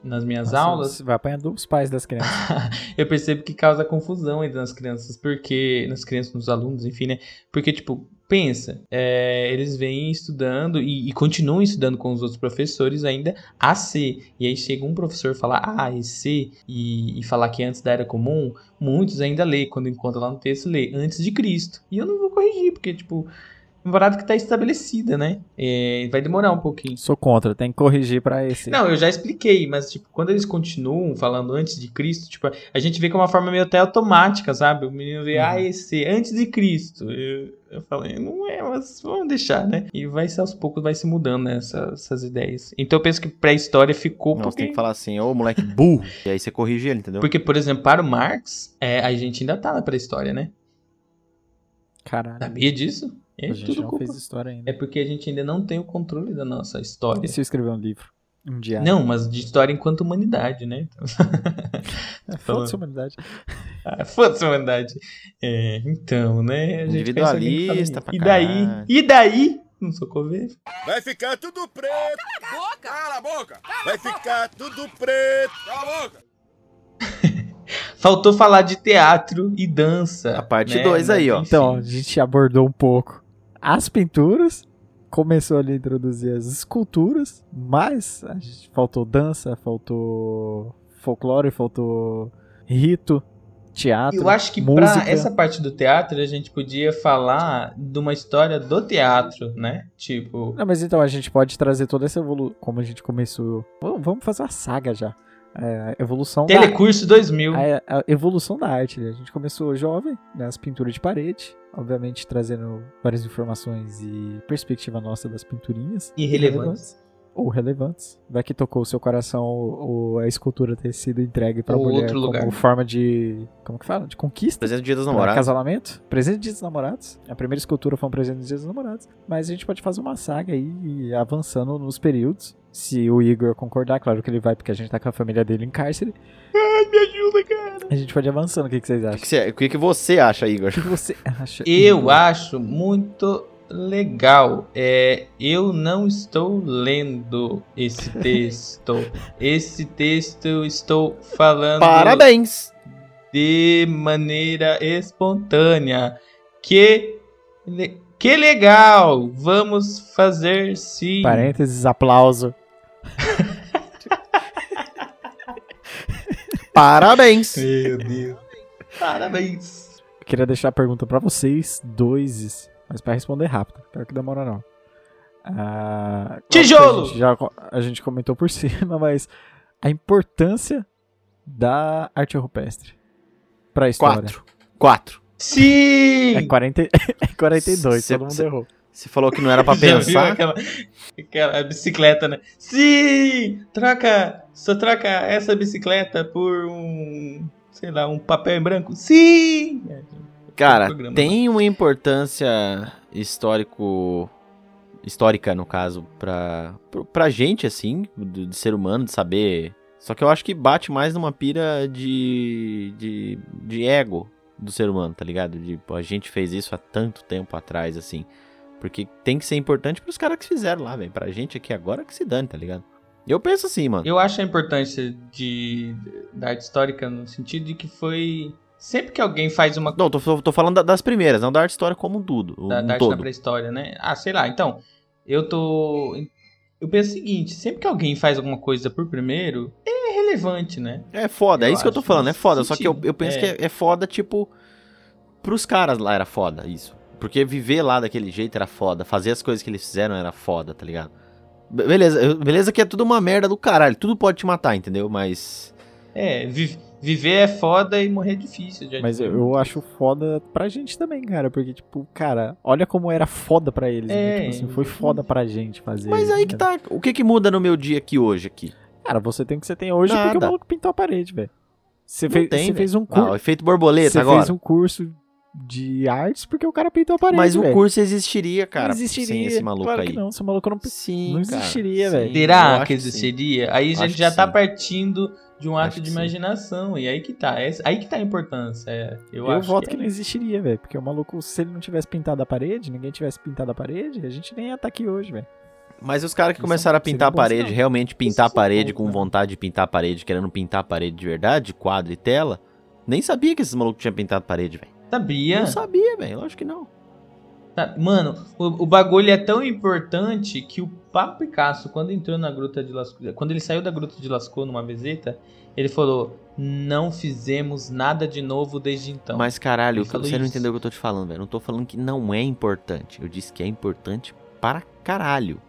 [SPEAKER 3] nas minhas
[SPEAKER 2] Nossa,
[SPEAKER 3] aulas,
[SPEAKER 2] você Vai apanhando os pais das crianças.
[SPEAKER 3] eu percebo que causa confusão entre as crianças, porque. Nas crianças, nos alunos, enfim, né? Porque, tipo, pensa, é, eles vêm estudando e, e continuam estudando com os outros professores ainda AC. E aí chega um professor falar A e C e, e falar que antes da era comum, muitos ainda lê, quando encontra lá no texto, lê antes de Cristo. E eu não vou corrigir, porque, tipo. Uma parada que tá estabelecida, né? É, vai demorar um pouquinho.
[SPEAKER 2] Sou contra, tem que corrigir pra esse.
[SPEAKER 3] Não, eu já expliquei, mas tipo, quando eles continuam falando antes de Cristo, tipo, a gente vê que é uma forma meio até automática, sabe? O menino vê,
[SPEAKER 2] Uhum.
[SPEAKER 3] ah, esse, antes de Cristo. Eu, eu falei, não é, mas vamos deixar, né? E vai ser aos poucos, vai se mudando né, essas, essas ideias. Então eu penso que pré-história ficou
[SPEAKER 1] Não, você
[SPEAKER 3] porque...
[SPEAKER 1] tem que falar assim, ô moleque burro. e aí você corrige ele, entendeu?
[SPEAKER 3] Porque, por exemplo, para o Marx, é, a gente ainda tá na pré-história, né?
[SPEAKER 2] Caralho.
[SPEAKER 3] Sabia disso? É
[SPEAKER 2] A gente
[SPEAKER 3] tudo
[SPEAKER 2] não
[SPEAKER 3] culpa.
[SPEAKER 2] fez história ainda.
[SPEAKER 3] É porque a gente ainda não tem o controle da nossa história.
[SPEAKER 2] E se eu escrever um livro? Um diário?
[SPEAKER 3] Não, mas de história enquanto humanidade, né?
[SPEAKER 2] É, Foda-se a humanidade.
[SPEAKER 3] Ah, Foda-se a humanidade. É, então, né? A gente fala
[SPEAKER 1] Individualista pra
[SPEAKER 3] E daí? E daí? Não sou coveiro.
[SPEAKER 4] Vai ficar tudo preto. Cala a boca. Cala a boca. Vai ficar tudo preto. Cala a boca.
[SPEAKER 3] Faltou falar de teatro e dança.
[SPEAKER 1] A parte
[SPEAKER 3] né?
[SPEAKER 1] dois aí, ó.
[SPEAKER 2] Então, a gente abordou um pouco as pinturas, começou ali a introduzir as esculturas, mas a gente faltou dança, faltou folclore, faltou rito, teatro,
[SPEAKER 3] Eu acho que pra essa parte do teatro a gente podia falar de uma história do teatro, né? Tipo,
[SPEAKER 2] Não, mas então a gente pode trazer toda essa evolução, como a gente começou... Vamos fazer uma saga já. É, evolução da...
[SPEAKER 3] Telecurso 2000.
[SPEAKER 2] a, a evolução da arte. né? A gente começou jovem, nas pinturas de parede. Obviamente trazendo várias informações e perspectiva nossa das pinturinhas.
[SPEAKER 3] Irrelevantes.
[SPEAKER 2] Ou relevantes. Vai que tocou o seu coração ou a escultura ter sido entregue pra
[SPEAKER 3] Ou
[SPEAKER 2] mulher
[SPEAKER 3] outro
[SPEAKER 2] como
[SPEAKER 3] lugar.
[SPEAKER 2] forma de. Como que fala? De conquista?
[SPEAKER 1] Presente do dia dos namorados.
[SPEAKER 2] Casamento? Presente de Dia dos Namorados. A primeira escultura foi um presente de Dia dos Namorados. Mas a gente pode fazer uma saga aí e avançando nos períodos. Se o Igor concordar, claro que ele vai, porque a gente tá com a família dele em cárcere.
[SPEAKER 3] Ai, me ajuda, cara.
[SPEAKER 2] A gente pode ir avançando. O que, que vocês
[SPEAKER 1] O
[SPEAKER 2] acham?
[SPEAKER 1] o que que você acha, Igor?
[SPEAKER 2] O que que você acha?
[SPEAKER 3] Eu
[SPEAKER 2] Igor?
[SPEAKER 3] acho muito legal. É, eu não estou lendo esse texto. esse texto eu estou falando
[SPEAKER 1] Parabéns!
[SPEAKER 3] de maneira espontânea. Que, que legal! Vamos fazer sim.
[SPEAKER 2] Parênteses, aplauso.
[SPEAKER 1] Parabéns!
[SPEAKER 3] Meu Deus. Parabéns.
[SPEAKER 2] Eu queria deixar a pergunta pra vocês dois, mas pra responder rápido. Pior que demora não. Ah,
[SPEAKER 3] Tijolo!
[SPEAKER 2] A gente, já, a gente comentou por cima, mas a importância da arte rupestre pra história.
[SPEAKER 1] Quatro. Quatro.
[SPEAKER 3] Sim!
[SPEAKER 2] É, 40, é 42,
[SPEAKER 1] Cê-
[SPEAKER 2] todo mundo
[SPEAKER 1] cê-
[SPEAKER 2] errou.
[SPEAKER 1] Você falou que não era pra pensar.
[SPEAKER 3] aquela, aquela bicicleta, né? Sim! Troca, só troca essa bicicleta por um, sei lá, um papel em branco. Sim!
[SPEAKER 1] Cara,
[SPEAKER 3] programa.
[SPEAKER 1] tem uma importância histórico histórica no caso pra pra gente assim, do, de ser humano, de saber. Só que eu acho que bate mais numa pira de de, de ego do ser humano, tá ligado? De a gente fez isso há tanto tempo atrás assim. Porque tem que ser importante pros caras que fizeram lá, velho. Pra gente aqui agora que se dane, tá ligado? Eu penso assim, mano.
[SPEAKER 3] Eu acho a importância de, da arte histórica no sentido de que foi. Sempre que alguém faz uma
[SPEAKER 1] Não, tô, tô- falando da- das primeiras, não da arte história como um tudo.
[SPEAKER 3] da,
[SPEAKER 1] um
[SPEAKER 3] da arte da pré-história, né? Ah, sei lá, então. Eu tô. Eu penso o seguinte: sempre que alguém faz alguma coisa por primeiro, é relevante, né?
[SPEAKER 1] É foda, é
[SPEAKER 3] Eu
[SPEAKER 1] isso que eu tô
[SPEAKER 3] acho
[SPEAKER 1] falando, é foda. Só que eu,
[SPEAKER 3] sentido.
[SPEAKER 1] eu penso
[SPEAKER 3] É.
[SPEAKER 1] que é, é foda, tipo, pros caras lá era foda isso. Porque viver lá daquele jeito era foda, fazer as coisas que eles fizeram era foda, tá ligado? Be- Beleza, beleza que é tudo uma merda do caralho, tudo pode te matar, entendeu? Mas.
[SPEAKER 3] É, vi- viver é foda e morrer é difícil. Já
[SPEAKER 2] Mas eu, eu acho foda pra gente também, cara. Porque, tipo, cara, olha como era foda pra eles. né?
[SPEAKER 3] É,
[SPEAKER 2] Tipo assim, foi foda pra gente fazer.
[SPEAKER 1] Mas aí que
[SPEAKER 2] né?
[SPEAKER 1] tá. O que que muda no meu dia aqui hoje aqui?
[SPEAKER 2] Cara, você tem o que você tem hoje porque o
[SPEAKER 1] Nada.
[SPEAKER 2] maluco pintou a parede, velho. Você, fez,
[SPEAKER 1] tem,
[SPEAKER 2] você fez um
[SPEAKER 1] Ah, o
[SPEAKER 2] curso.
[SPEAKER 1] efeito borboleta
[SPEAKER 2] você
[SPEAKER 1] agora.
[SPEAKER 2] fez um curso de artes porque o cara pintou a parede.
[SPEAKER 1] Mas o
[SPEAKER 2] velho.
[SPEAKER 1] curso existiria, cara,
[SPEAKER 2] não existiria.
[SPEAKER 1] sem esse maluco
[SPEAKER 2] claro
[SPEAKER 1] aí.
[SPEAKER 2] Que não, esse maluco não
[SPEAKER 1] Sim,
[SPEAKER 2] Não
[SPEAKER 1] cara,
[SPEAKER 2] existiria,
[SPEAKER 1] sim,
[SPEAKER 2] velho.
[SPEAKER 3] Será que
[SPEAKER 1] sim.
[SPEAKER 3] existiria? Aí a gente já tá
[SPEAKER 1] sim.
[SPEAKER 3] partindo de um
[SPEAKER 1] Acho
[SPEAKER 3] ato de
[SPEAKER 1] sim.
[SPEAKER 3] imaginação. E aí que tá. É- aí que tá a importância. é, eu,
[SPEAKER 2] Eu,
[SPEAKER 3] acho
[SPEAKER 2] voto
[SPEAKER 3] que,
[SPEAKER 2] que,
[SPEAKER 3] é.
[SPEAKER 2] não existiria, velho. Porque o maluco, se ele não tivesse pintado a parede, ninguém tivesse pintado a parede, a gente nem ia estar aqui hoje, velho.
[SPEAKER 1] Mas os caras que
[SPEAKER 2] Isso
[SPEAKER 1] começaram a pintar a parede, realmente pintar a parede
[SPEAKER 3] bom,
[SPEAKER 1] com
[SPEAKER 3] né?
[SPEAKER 1] vontade de pintar a parede, querendo pintar a parede de verdade, quadro e tela, nem sabia que esses malucos tinham pintado a parede, velho.
[SPEAKER 3] Sabia?
[SPEAKER 1] Não sabia, velho, lógico que não.
[SPEAKER 3] Tá- Mano, o, o bagulho é tão importante que o Pablo Picasso, quando entrou na Gruta de Lascaux, quando ele saiu da Gruta de Lascaux numa visita, ele falou: Não fizemos nada de novo desde então.
[SPEAKER 1] Mas caralho, você não
[SPEAKER 3] isso.
[SPEAKER 1] entendeu o que eu tô te falando, velho. Não tô falando que não é importante. Eu disse que é importante para caralho.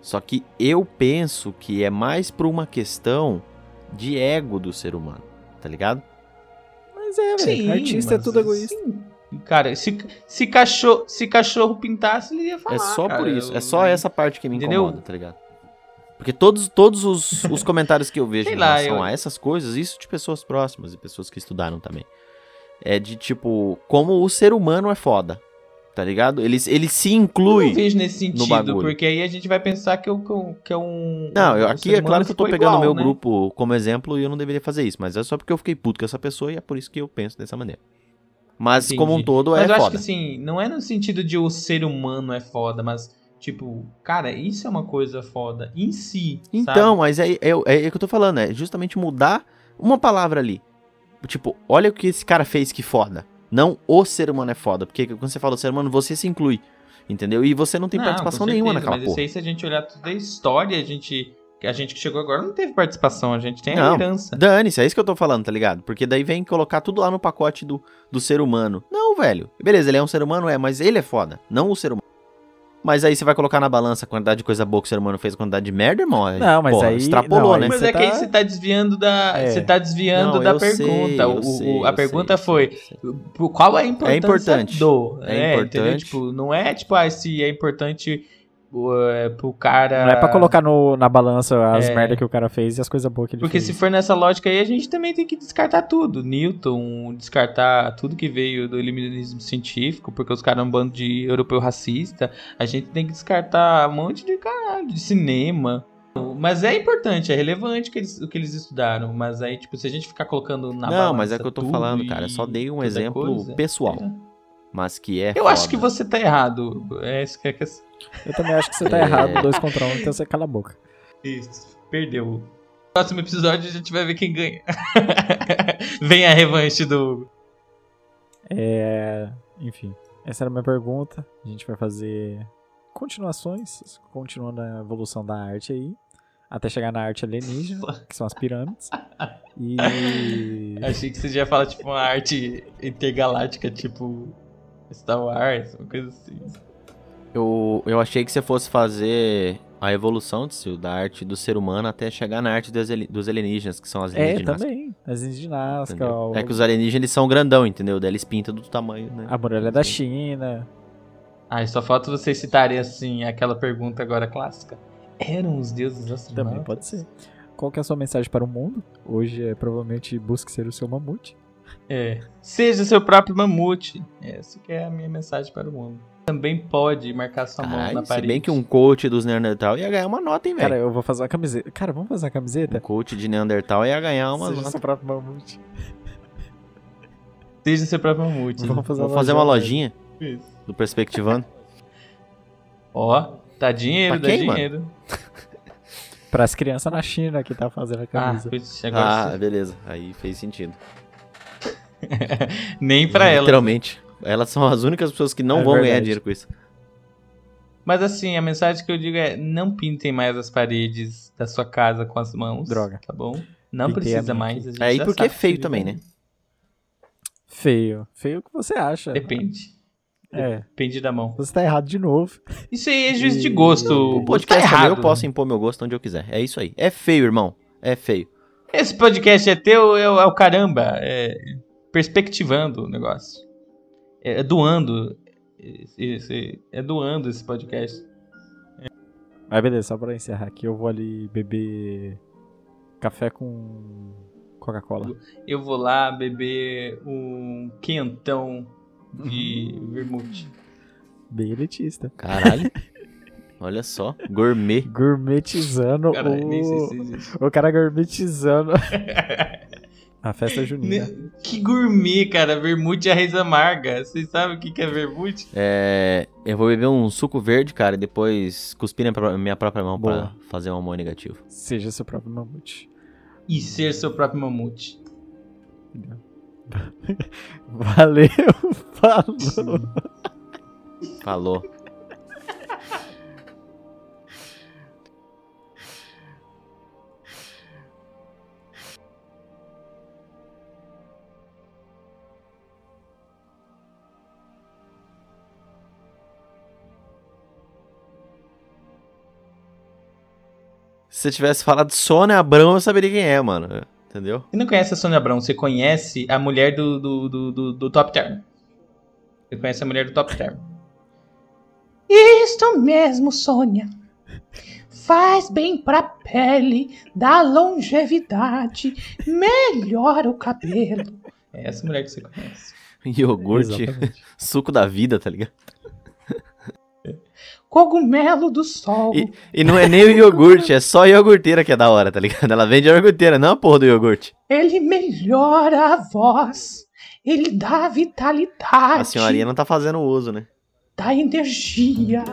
[SPEAKER 1] Só que eu penso que é mais por uma questão de ego do ser humano, tá ligado?
[SPEAKER 2] Mas é,
[SPEAKER 3] Sim,
[SPEAKER 2] velho. Artista é tudo egoísta.
[SPEAKER 3] assim, Cara, se, se, cachorro, se cachorro pintasse, ele ia falar.
[SPEAKER 1] É só
[SPEAKER 3] cara.
[SPEAKER 1] por isso. É
[SPEAKER 3] Eu-
[SPEAKER 1] só essa parte que me
[SPEAKER 3] Entendeu?
[SPEAKER 1] incomoda, tá ligado? Porque todos, todos os, os comentários que eu vejo em
[SPEAKER 3] lá,
[SPEAKER 1] relação
[SPEAKER 3] eu-
[SPEAKER 1] a essas coisas, isso de pessoas próximas e pessoas que estudaram também, é de tipo, como o ser humano é foda, tá ligado? Ele, ele se
[SPEAKER 3] Eu não
[SPEAKER 1] inclui.
[SPEAKER 3] vejo nesse sentido, porque aí a gente vai pensar que, eu, que, eu- é um.
[SPEAKER 1] Não, eu, aqui é claro que eu tô pegando o meu
[SPEAKER 3] né?
[SPEAKER 1] grupo como exemplo e eu não deveria fazer isso, mas é só porque eu fiquei puto com essa pessoa e é por isso que eu penso dessa maneira. Mas
[SPEAKER 3] Entendi.
[SPEAKER 1] como um todo
[SPEAKER 3] Mas
[SPEAKER 1] é
[SPEAKER 3] eu acho
[SPEAKER 1] foda.
[SPEAKER 3] que assim, não é no sentido de o ser humano é foda, mas tipo, cara, isso é uma coisa foda em si.
[SPEAKER 1] Então, mas é, é, é, o que eu tô falando, é justamente mudar uma palavra ali. Tipo, olha o que esse cara fez que foda. Não o ser humano é foda. Porque quando você fala ser humano, você se inclui. Entendeu? E você não tem
[SPEAKER 3] Não,
[SPEAKER 1] participação
[SPEAKER 3] com
[SPEAKER 1] nenhuma
[SPEAKER 3] certeza,
[SPEAKER 1] naquela
[SPEAKER 3] mas
[SPEAKER 1] porra.
[SPEAKER 3] isso aí, se a gente olhar toda a história, a gente, a gente que chegou agora não teve participação, a gente tem a
[SPEAKER 1] Não.
[SPEAKER 3] herança.
[SPEAKER 1] Dane-se, é isso que eu tô falando, tá ligado? Porque daí vem colocar tudo lá no pacote do, do ser humano. Não, velho. Beleza, ele é um ser humano, é, mas ele é foda. Não o ser humano. Mas aí você vai colocar na balança a quantidade de coisa boa que o ser humano fez, a quantidade de merda, irmão. aí,
[SPEAKER 2] Não, mas
[SPEAKER 1] porra,
[SPEAKER 2] aí-
[SPEAKER 1] Extrapolou,
[SPEAKER 2] não,
[SPEAKER 1] né?
[SPEAKER 3] Mas
[SPEAKER 2] você
[SPEAKER 3] é que aí
[SPEAKER 2] tá-
[SPEAKER 3] você tá desviando da.
[SPEAKER 2] É.
[SPEAKER 3] Você tá desviando
[SPEAKER 1] Não,
[SPEAKER 3] da
[SPEAKER 1] sei,
[SPEAKER 3] pergunta.
[SPEAKER 1] eu
[SPEAKER 3] O-
[SPEAKER 1] sei,
[SPEAKER 3] a pergunta
[SPEAKER 1] sei,
[SPEAKER 3] foi:
[SPEAKER 1] sei, sei.
[SPEAKER 3] Qual a importância
[SPEAKER 1] importante.
[SPEAKER 3] do?
[SPEAKER 1] É
[SPEAKER 3] entendeu?
[SPEAKER 1] importante.
[SPEAKER 3] Tipo, não é tipo, ah, se é importante uh, pro cara.
[SPEAKER 2] Não é pra colocar no, na balança as
[SPEAKER 3] É.
[SPEAKER 2] merda que o cara fez e as coisas boas que ele
[SPEAKER 3] Porque
[SPEAKER 2] fez.
[SPEAKER 3] se for nessa lógica aí, a gente também tem que descartar tudo. Newton, descartar tudo que veio do iluminismo científico, porque os caras é um bando de europeu racista. A gente tem que descartar um monte de caralho, de cinema. Mas é importante, é relevante que eles- o que eles estudaram. Mas aí, tipo, se a gente ficar colocando na
[SPEAKER 1] Não, mas
[SPEAKER 3] balança
[SPEAKER 1] é que eu tô falando, cara. Só dei um exemplo
[SPEAKER 3] coisa,
[SPEAKER 1] pessoal.
[SPEAKER 3] é.
[SPEAKER 1] Mas que é.
[SPEAKER 3] Eu acho
[SPEAKER 1] foda.
[SPEAKER 3] que você tá errado. É isso que é que
[SPEAKER 2] Eu também acho que você tá
[SPEAKER 1] É.
[SPEAKER 2] errado, dois contra um, então você cala a boca.
[SPEAKER 3] Isso, perdeu. No próximo episódio a gente vai ver quem ganha. Vem a revanche do.
[SPEAKER 2] É, enfim, essa era a minha pergunta. A gente vai fazer continuações, continuando a evolução da arte aí, até chegar na arte alienígena, que são as pirâmides. E
[SPEAKER 3] Achei que você já fala tipo uma arte intergaláctica, tipo Star Wars, uma coisa assim.
[SPEAKER 1] Eu, eu achei que você fosse fazer a evolução Tsil, da arte do ser humano até chegar na arte dos, dos alienígenas, que são as linhas
[SPEAKER 2] é
[SPEAKER 1] de Nazca,
[SPEAKER 2] também, as linhas de Nazca, o-
[SPEAKER 1] É que os alienígenas eles são grandão, entendeu? Daí eles pintam do tamanho, né?
[SPEAKER 2] a muralha da China.
[SPEAKER 3] Ah, e só falta vocês citarem assim aquela pergunta agora clássica. Eram os deuses astronautas?
[SPEAKER 2] Também pode ser. Qual que é a sua mensagem para o mundo? Hoje é provavelmente busque ser o seu mamute.
[SPEAKER 3] É. Seja seu próprio mamute. Essa que é a minha mensagem para o mundo. Também pode marcar sua mão
[SPEAKER 1] Caralho,
[SPEAKER 3] na
[SPEAKER 1] se
[SPEAKER 3] parede.
[SPEAKER 1] bem que um coach dos Neandertal ia ganhar uma nota, hein,
[SPEAKER 2] Cara,
[SPEAKER 1] velho?
[SPEAKER 2] eu vou fazer uma camiseta. Cara, vamos fazer uma
[SPEAKER 1] Um
[SPEAKER 2] camiseta?
[SPEAKER 1] coach de Neandertal ia ganhar uma
[SPEAKER 2] Seja
[SPEAKER 1] nota.
[SPEAKER 2] seu próprio mamute.
[SPEAKER 3] Seja seu próprio mamute.
[SPEAKER 2] Vamos fazer,
[SPEAKER 1] Vamos fazer uma lojinha
[SPEAKER 3] Isso.
[SPEAKER 1] do Perspectivando.
[SPEAKER 3] Ó, dá dinheiro,
[SPEAKER 1] Pra
[SPEAKER 3] dá
[SPEAKER 1] quem, mano?
[SPEAKER 3] dinheiro.
[SPEAKER 2] Para as crianças na China que tá fazendo a
[SPEAKER 3] Ah,
[SPEAKER 2] camisa.
[SPEAKER 1] Ah,
[SPEAKER 3] sim.
[SPEAKER 1] beleza. Aí fez sentido.
[SPEAKER 3] Nem pra ela.
[SPEAKER 1] Literalmente. Elas são as únicas pessoas que não
[SPEAKER 2] É
[SPEAKER 1] vão ganhar
[SPEAKER 2] verdade.
[SPEAKER 1] dinheiro com isso.
[SPEAKER 3] Mas assim, a mensagem que eu digo é: não pintem mais as paredes da sua casa com as mãos.
[SPEAKER 2] Droga.
[SPEAKER 3] Tá bom? Não
[SPEAKER 2] Pintei
[SPEAKER 3] precisa mais. a gente
[SPEAKER 1] Aí porque é feio também, né?
[SPEAKER 2] Feio. Feio o que você acha.
[SPEAKER 3] Depende.
[SPEAKER 2] É.
[SPEAKER 3] Depende da mão.
[SPEAKER 2] Você tá errado de novo.
[SPEAKER 3] Isso aí é juízo de
[SPEAKER 2] E-
[SPEAKER 3] gosto.
[SPEAKER 1] O
[SPEAKER 3] tá
[SPEAKER 1] podcast também
[SPEAKER 3] errado.
[SPEAKER 1] eu posso impor meu gosto onde eu quiser. É isso aí. É feio, irmão. É feio.
[SPEAKER 3] Esse podcast é teu, é, o- é o caramba. É perspectivando o negócio. É, é doando. Esse- esse- é doando esse podcast.
[SPEAKER 2] Mas beleza, só pra encerrar aqui, eu vou ali beber café com Coca-Cola.
[SPEAKER 3] Eu vou lá beber um quentão de vermute.
[SPEAKER 2] Bem elitista.
[SPEAKER 1] Caralho. Olha só. Gourmet.
[SPEAKER 2] Gourmetizando
[SPEAKER 3] Cara, nem sei
[SPEAKER 2] o...
[SPEAKER 3] se
[SPEAKER 2] o cara gourmetizando a festa junina.
[SPEAKER 3] Que gourmet, cara. Vermute é a raiz amarga. Vocês sabem o que que é vermute?
[SPEAKER 1] É, eu vou beber um suco verde, cara, e depois cuspir na minha própria mão
[SPEAKER 2] Boa.
[SPEAKER 1] pra fazer um amor negativo.
[SPEAKER 2] Seja seu próprio mamute.
[SPEAKER 3] E ser seu próprio mamute.
[SPEAKER 2] Valeu, falou.
[SPEAKER 1] Falou. Se você tivesse falado Sônia Abrão, eu saberia quem é, mano. Entendeu?
[SPEAKER 3] Você não conhece a Sônia Abrão, você conhece a mulher do, do, do, do, do Top Term. Você conhece a mulher do Top Term. Isto mesmo, Sônia. Faz bem pra pele, dá longevidade, melhora o cabelo. É essa mulher que você conhece.
[SPEAKER 1] Iogurte,
[SPEAKER 2] Exatamente.
[SPEAKER 1] suco da vida, tá ligado?
[SPEAKER 3] Cogumelo do sol.
[SPEAKER 1] E, e não é nem o iogurte, é só a iogurteira que é da hora, tá ligado? Ela vende a iogurteira, não a porra do iogurte.
[SPEAKER 3] Ele melhora a voz. Ele dá vitalidade.
[SPEAKER 1] A senhorinha não tá fazendo uso, né?
[SPEAKER 3] Dá energia.